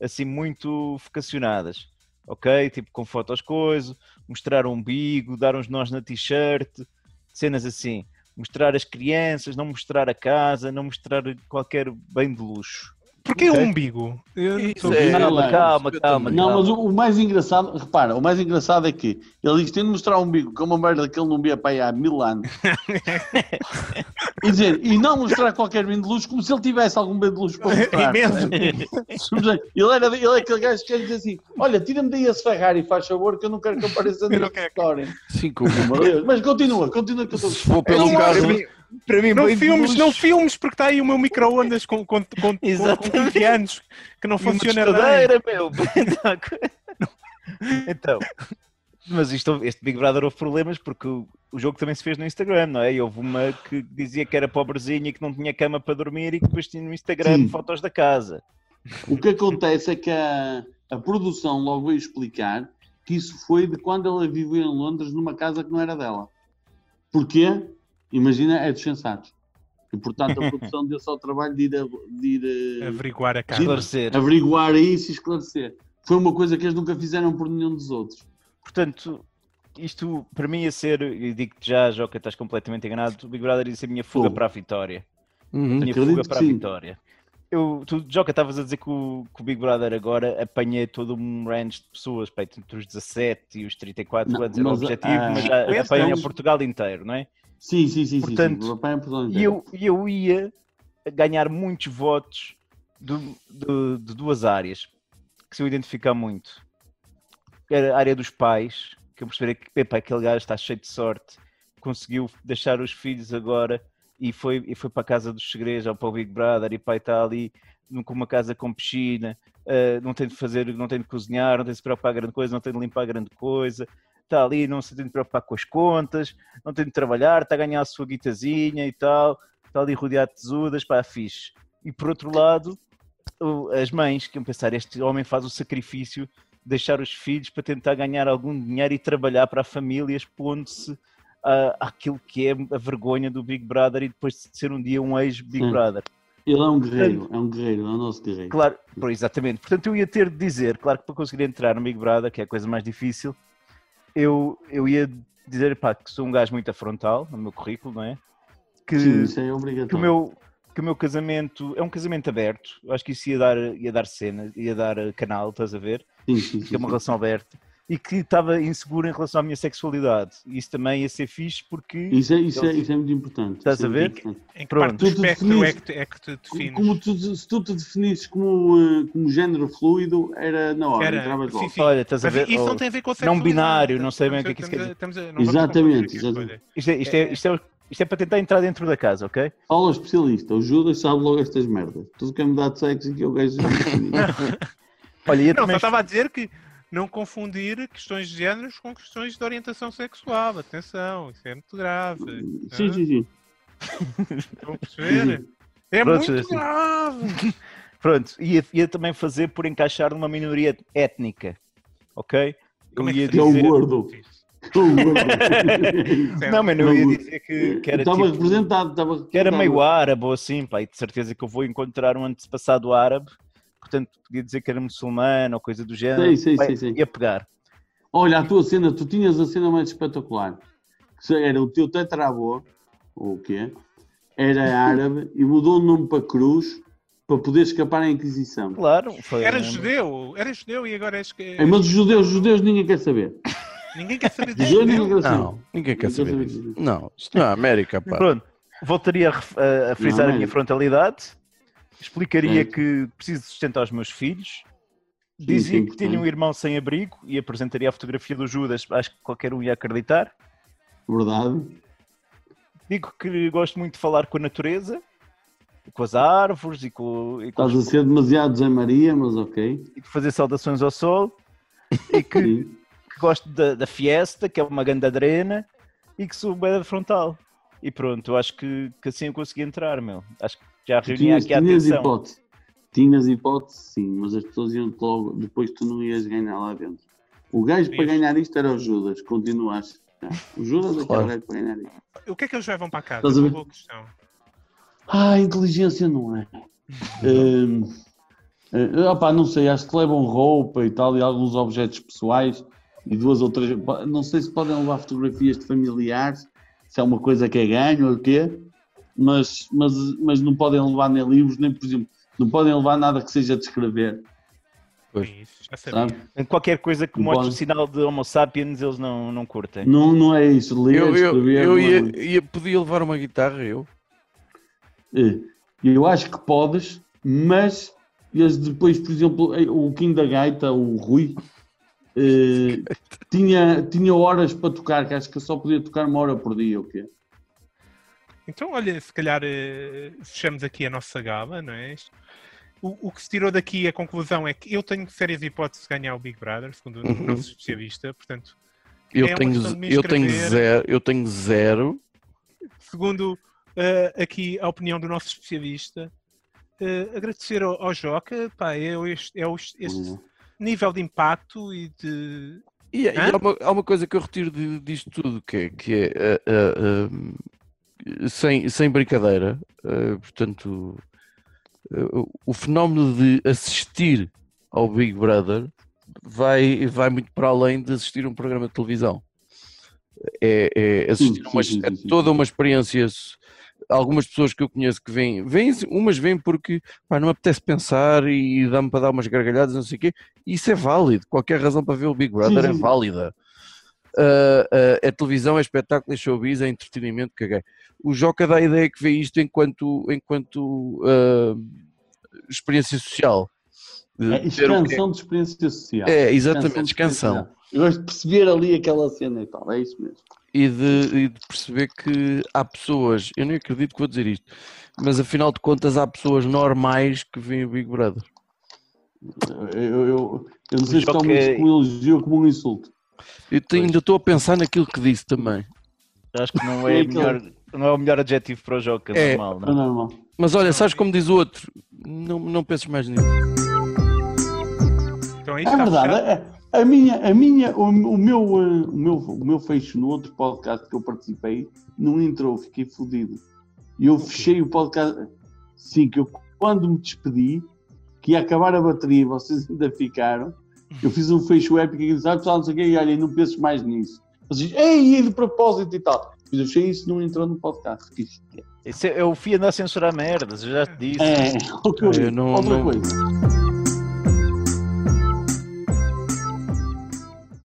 [SPEAKER 3] assim, muito focacionadas, ok? Tipo, com fotos coisas, mostrar o umbigo, dar uns nós na t-shirt, cenas assim. Mostrar as crianças, não mostrar a casa, não mostrar qualquer bem de luxo.
[SPEAKER 1] Porquê o
[SPEAKER 3] Ok.
[SPEAKER 1] umbigo? Eu não
[SPEAKER 2] Isso é-
[SPEAKER 3] Calma, calma, calma.
[SPEAKER 4] Não,
[SPEAKER 3] calma.
[SPEAKER 4] mas o, o mais engraçado, repara, o mais engraçado é que ele diz: tem de mostrar um bico com uma merda que ele não via para aí há mil anos. e dizer, e não mostrar qualquer bem de luz, como se ele tivesse algum bem de luz para mostrar.
[SPEAKER 1] Imenso.
[SPEAKER 4] ele, era, ele é aquele gajo que quer dizer assim: olha, tira-me daí esse Ferrari, faz favor, que eu não quero que apareça
[SPEAKER 1] Eu não
[SPEAKER 4] nesta
[SPEAKER 1] quero.
[SPEAKER 4] história.
[SPEAKER 2] Sim, como
[SPEAKER 4] Meu Deus, Mas continua, continua que eu estou.
[SPEAKER 2] se for pelo
[SPEAKER 1] não
[SPEAKER 2] caso.
[SPEAKER 3] Para mim,
[SPEAKER 1] Não filmes, não filmes, porque está aí o meu micro-ondas com, com, com, com, com
[SPEAKER 3] Exatamente.
[SPEAKER 1] 15 anos que não funciona
[SPEAKER 3] tostadeira, meu. então, mas isto, este Big Brother houve problemas porque o, o jogo também se fez no Instagram, não é? E houve uma que dizia que era pobrezinha e que não tinha cama para dormir e que depois tinha no Instagram
[SPEAKER 4] Sim.
[SPEAKER 3] fotos da casa.
[SPEAKER 4] O que acontece é que a, a produção logo veio explicar que isso foi de quando ela vivia em Londres numa casa que não era dela. Porquê? Imagina, é dos sensatos. E portanto a produção deu só o trabalho de ir, a- de ir a-
[SPEAKER 1] Averiguar a casa.
[SPEAKER 3] Esclarecer.
[SPEAKER 4] averiguar isso e esclarecer. Foi uma coisa que eles nunca fizeram por nenhum dos outros.
[SPEAKER 3] Portanto, isto para mim ia ser, e digo-te já, Joca, estás completamente enganado, o Big Brother ia ser a minha fuga
[SPEAKER 4] Fogo.
[SPEAKER 3] para a vitória.
[SPEAKER 2] Uhum.
[SPEAKER 3] minha fuga
[SPEAKER 4] que
[SPEAKER 3] para a
[SPEAKER 4] sim.
[SPEAKER 3] vitória. Eu, tu, Joca, estavas a dizer que o, que o Big Brother agora apanha todo um range de pessoas, pá, entre os 17 e os 34
[SPEAKER 4] Não,
[SPEAKER 3] anos era o objetivo,
[SPEAKER 4] ah,
[SPEAKER 3] mas já apanha
[SPEAKER 4] sim.
[SPEAKER 3] Portugal inteiro, não é?
[SPEAKER 4] Sim, sim, sim.
[SPEAKER 3] Portanto,
[SPEAKER 4] sim, sim. Papai por onde
[SPEAKER 3] E eu, e eu ia ganhar muitos votos do- do- de duas áreas que se eu identificar muito. A área dos pais, que eu percebi que epá, aquele gajo está cheio de sorte, conseguiu deixar os filhos agora e foi, e foi para a casa dos segredos ou para o Big Brother e pai está ali com uma casa com piscina, ah, não tem de fazer, não tem de cozinhar, não tem de se preocupar grande coisa, não tem de limpar grande coisa, está ali, não se tem de preocupar com as contas, não tem de trabalhar, está a ganhar a sua guitazinha e tal, está ali rodeado de tesudas, pá, fixe. E por outro lado, as mães que iam pensar, este homem faz o sacrifício deixar os filhos para tentar ganhar algum dinheiro e trabalhar para a família, expondo-se àquilo que é a vergonha do Big Brother e depois de ser um dia um ex-Big. Brother.
[SPEAKER 4] Ele é um guerreiro, é um guerreiro, é o nosso guerreiro.
[SPEAKER 3] Claro, por- exatamente. Portanto, eu ia ter de dizer, claro que para conseguir entrar no Big Brother, que é a coisa mais difícil, eu, eu ia dizer pá, que sou um gajo muito afrontal no meu currículo, não é? Que,
[SPEAKER 4] Sim, isso é
[SPEAKER 3] que, o
[SPEAKER 4] obrigatório.
[SPEAKER 3] meu, que o meu casamento é um casamento aberto. Eu acho que isso ia dar, ia dar cena, ia dar canal, estás a ver?
[SPEAKER 4] Sim, sim, sim,
[SPEAKER 3] Que é uma
[SPEAKER 4] sim.
[SPEAKER 3] relação aberta. E que estava inseguro em relação à minha sexualidade. E isso também ia ser fixe porque.
[SPEAKER 4] Isso é, isso, é, isso é muito importante.
[SPEAKER 3] Estás
[SPEAKER 4] é
[SPEAKER 3] a ver?
[SPEAKER 4] importante.
[SPEAKER 1] Em que parte do
[SPEAKER 4] Tu
[SPEAKER 1] espectro é que, te- é que te
[SPEAKER 4] Como,
[SPEAKER 1] defines?
[SPEAKER 4] como tu, se tu te definisses como, eh, como género fluido, era na hora,
[SPEAKER 1] Era-
[SPEAKER 4] entravas logo.
[SPEAKER 1] sim.
[SPEAKER 3] Olha, estás a ver?
[SPEAKER 1] isso não tem a ver com a
[SPEAKER 3] não binário, não sei bem o que é que isso quer
[SPEAKER 1] vamos
[SPEAKER 4] Exatamente.
[SPEAKER 3] Isto é, isto, é, isto, é, isto é para tentar entrar dentro da casa, ok?
[SPEAKER 4] Fala especialista, o Judas sabe logo estas merdas. Tudo que é mudar de sexo e que eu gajo.
[SPEAKER 3] Olha, ia
[SPEAKER 1] Não, só
[SPEAKER 3] também.
[SPEAKER 1] estava a dizer que não confundir questões de géneros com questões de orientação sexual. Atenção, isso é muito grave.
[SPEAKER 4] Sim, sim, sim.
[SPEAKER 1] Estão a perceber? É
[SPEAKER 3] Pronto,
[SPEAKER 1] muito
[SPEAKER 3] assim.
[SPEAKER 1] grave.
[SPEAKER 3] Pronto, ia, ia também fazer por encaixar numa minoria étnica, ok?
[SPEAKER 1] Como
[SPEAKER 3] eu ia
[SPEAKER 1] que
[SPEAKER 4] Que é o
[SPEAKER 3] dizer...
[SPEAKER 4] gordo. Que é o gordo.
[SPEAKER 3] Não, mas não ia dizer que, que era
[SPEAKER 4] Estava
[SPEAKER 3] tipo...
[SPEAKER 4] representado, estava
[SPEAKER 3] que era
[SPEAKER 4] representado.
[SPEAKER 3] meio árabe ou assim, pá, e de certeza que eu vou encontrar um antepassado árabe, portanto podia dizer que era muçulmano ou coisa do género, Pá,
[SPEAKER 4] sei, sei.
[SPEAKER 3] ia pegar.
[SPEAKER 4] Olha, a tua cena, tu tinhas a cena mais espetacular. Que era o teu tetravô, ou o quê? Era árabe e mudou o nome para Cruz para poder escapar à Inquisição.
[SPEAKER 3] Claro, foi
[SPEAKER 1] Era judeu, era judeu e agora és que.
[SPEAKER 4] É, mas os judeus, os judeus ninguém quer saber.
[SPEAKER 1] Ninguém quer saber
[SPEAKER 4] Os
[SPEAKER 1] de
[SPEAKER 4] judeus ninguém
[SPEAKER 1] judeu.
[SPEAKER 4] quer saber.
[SPEAKER 2] Não, ninguém quer saber
[SPEAKER 4] saber
[SPEAKER 2] disso.
[SPEAKER 4] disso.
[SPEAKER 2] Não, isto não é América, pá.
[SPEAKER 3] Pronto, voltaria a, a- frisar
[SPEAKER 4] Não,
[SPEAKER 3] a minha
[SPEAKER 4] mas-
[SPEAKER 3] frontalidade, explicaria
[SPEAKER 4] Certo.
[SPEAKER 3] que preciso sustentar os meus filhos,
[SPEAKER 4] Sim,
[SPEAKER 3] dizia
[SPEAKER 4] sim,
[SPEAKER 3] que tinha um irmão sem abrigo e apresentaria a fotografia do Judas, acho que qualquer um ia acreditar.
[SPEAKER 4] Verdade.
[SPEAKER 3] Digo que gosto muito de falar com a natureza, com as árvores e com, e com
[SPEAKER 4] Estás
[SPEAKER 3] os-
[SPEAKER 4] a ser demasiado Zé Maria, mas ok.
[SPEAKER 3] e de fazer saudações ao sol e que, que gosto da, da Fiesta, que é uma grande adrena e que sou bem frontal. E pronto, acho que, que assim eu consegui entrar, meu. Acho que já
[SPEAKER 4] Tu
[SPEAKER 3] reuni
[SPEAKER 4] tinhas,
[SPEAKER 3] aqui a
[SPEAKER 4] tinhas
[SPEAKER 3] atenção.
[SPEAKER 4] hipótese. Tinhas hipótese, sim, mas as pessoas iam logo, depois tu não ias ganhar lá dentro. O gajo para
[SPEAKER 1] Ias.
[SPEAKER 4] ganhar isto era o Judas, continuaste. O Judas é que
[SPEAKER 2] Claro.
[SPEAKER 4] era o gajo para ganhar isto.
[SPEAKER 1] O que é que eles levam para casa?
[SPEAKER 4] Estás a
[SPEAKER 1] Uma
[SPEAKER 4] ver?
[SPEAKER 1] boa questão.
[SPEAKER 4] Ah, inteligência não é. Hum, eh, opá, não sei, acho que levam roupa e tal, e alguns objetos pessoais, e duas ou três. Não sei se podem levar fotografias de familiares, se é uma coisa que é ganho ou o quê, mas, mas, mas não podem levar nem livros, nem, por exemplo, não podem levar nada que seja de escrever,
[SPEAKER 2] Pois.
[SPEAKER 1] Isso, já sabia.
[SPEAKER 4] sabe?
[SPEAKER 3] Qualquer coisa que mostre o sinal de Homo sapiens, eles não, não curtem.
[SPEAKER 4] Não, não é isso, ler,
[SPEAKER 2] Eu, eu,
[SPEAKER 4] escrever.
[SPEAKER 2] eu
[SPEAKER 4] não é
[SPEAKER 2] ia, ia- podia levar uma guitarra, eu.
[SPEAKER 4] É, Eu acho que podes, mas eles depois, por exemplo, eh, o Kim da Gaita, o Rui, eh, tinha, tinha horas para tocar, que acho que eu só podia tocar uma hora por dia, o quê?
[SPEAKER 1] Então, olha, se calhar eh, fechamos aqui a nossa gala, não é? O, o que se tirou daqui, a conclusão é que eu tenho sérias hipóteses de ganhar o Big Brother, segundo o
[SPEAKER 2] Uhum.
[SPEAKER 1] nosso especialista, portanto,
[SPEAKER 2] Eu,
[SPEAKER 1] É
[SPEAKER 2] tenho, eu, tenho zero, eu tenho zero.
[SPEAKER 1] segundo eh, aqui a opinião do nosso especialista, eh, agradecer ao, ao Joca, pá, é, este, é este
[SPEAKER 4] Uhum.
[SPEAKER 1] nível de impacto e de.
[SPEAKER 2] E, e
[SPEAKER 1] Hã?
[SPEAKER 2] há, uma, há uma coisa que eu retiro de- disto tudo, que é, que é ah, sem, sem brincadeira, ah, portanto, ah, o fenómeno de assistir ao Big Brother vai, vai muito para além de assistir a um programa de televisão. É, é assistir
[SPEAKER 4] Sim,
[SPEAKER 2] uma-
[SPEAKER 4] sim, sim,
[SPEAKER 2] é toda uma experiência. Algumas pessoas que eu conheço que vêm, vêm umas vêm porque pá, não me apetece pensar e dá-me para dar umas gargalhadas, não sei o quê. Isso é válido. Qualquer razão para ver o Big Brother é válida. Ah, ah, é televisão, é espetáculo, é showbiz, é entretenimento, caguei. O Joca dá a ideia que vê isto enquanto, enquanto ah, experiência social. De
[SPEAKER 4] É expansão de experiência social.
[SPEAKER 2] É, exatamente,
[SPEAKER 4] de
[SPEAKER 2] descansão.
[SPEAKER 4] experiência social. Eu gosto de perceber ali aquela cena e tal, é isso mesmo.
[SPEAKER 2] E de, e de perceber que há pessoas, eu nem acredito que vou dizer isto, mas afinal de contas há pessoas normais que veem o Big Brother.
[SPEAKER 4] Eu, eu, eu, não sei se tomo isto como um elogio ou como um insulto.
[SPEAKER 2] Eu te- ainda estou a pensar naquilo que disse também.
[SPEAKER 3] Acho que não
[SPEAKER 4] É
[SPEAKER 3] é, melhor, não é o melhor adjetivo para o Joca,
[SPEAKER 2] É.
[SPEAKER 3] normal.
[SPEAKER 4] É
[SPEAKER 3] Não?
[SPEAKER 4] normal.
[SPEAKER 2] Mas olha, sabes como diz o outro? Não, não penses mais nisso.
[SPEAKER 1] Então
[SPEAKER 4] É verdade,
[SPEAKER 1] fechado.
[SPEAKER 4] é- a minha, a minha, o, o meu, eh, o, meu, o meu fecho no outro podcast que eu participei não entrou, fiquei fodido. E eu fechei o podcast, sim, que eu quando me despedi, que ia acabar a bateria e vocês ainda ficaram, eu fiz um fecho épico e disse, ah pessoal, não sei o quê, e olha, não penses mais nisso. Vocês, ei, e de propósito e tal. Mas eu fechei isso, não entrou no podcast. Fiquei chateado.
[SPEAKER 3] Esse é, é o fio andar a censurar merdas, eu já te disse.
[SPEAKER 4] É, o que eu
[SPEAKER 2] Eu não-
[SPEAKER 4] Outra
[SPEAKER 2] não-
[SPEAKER 4] coisa.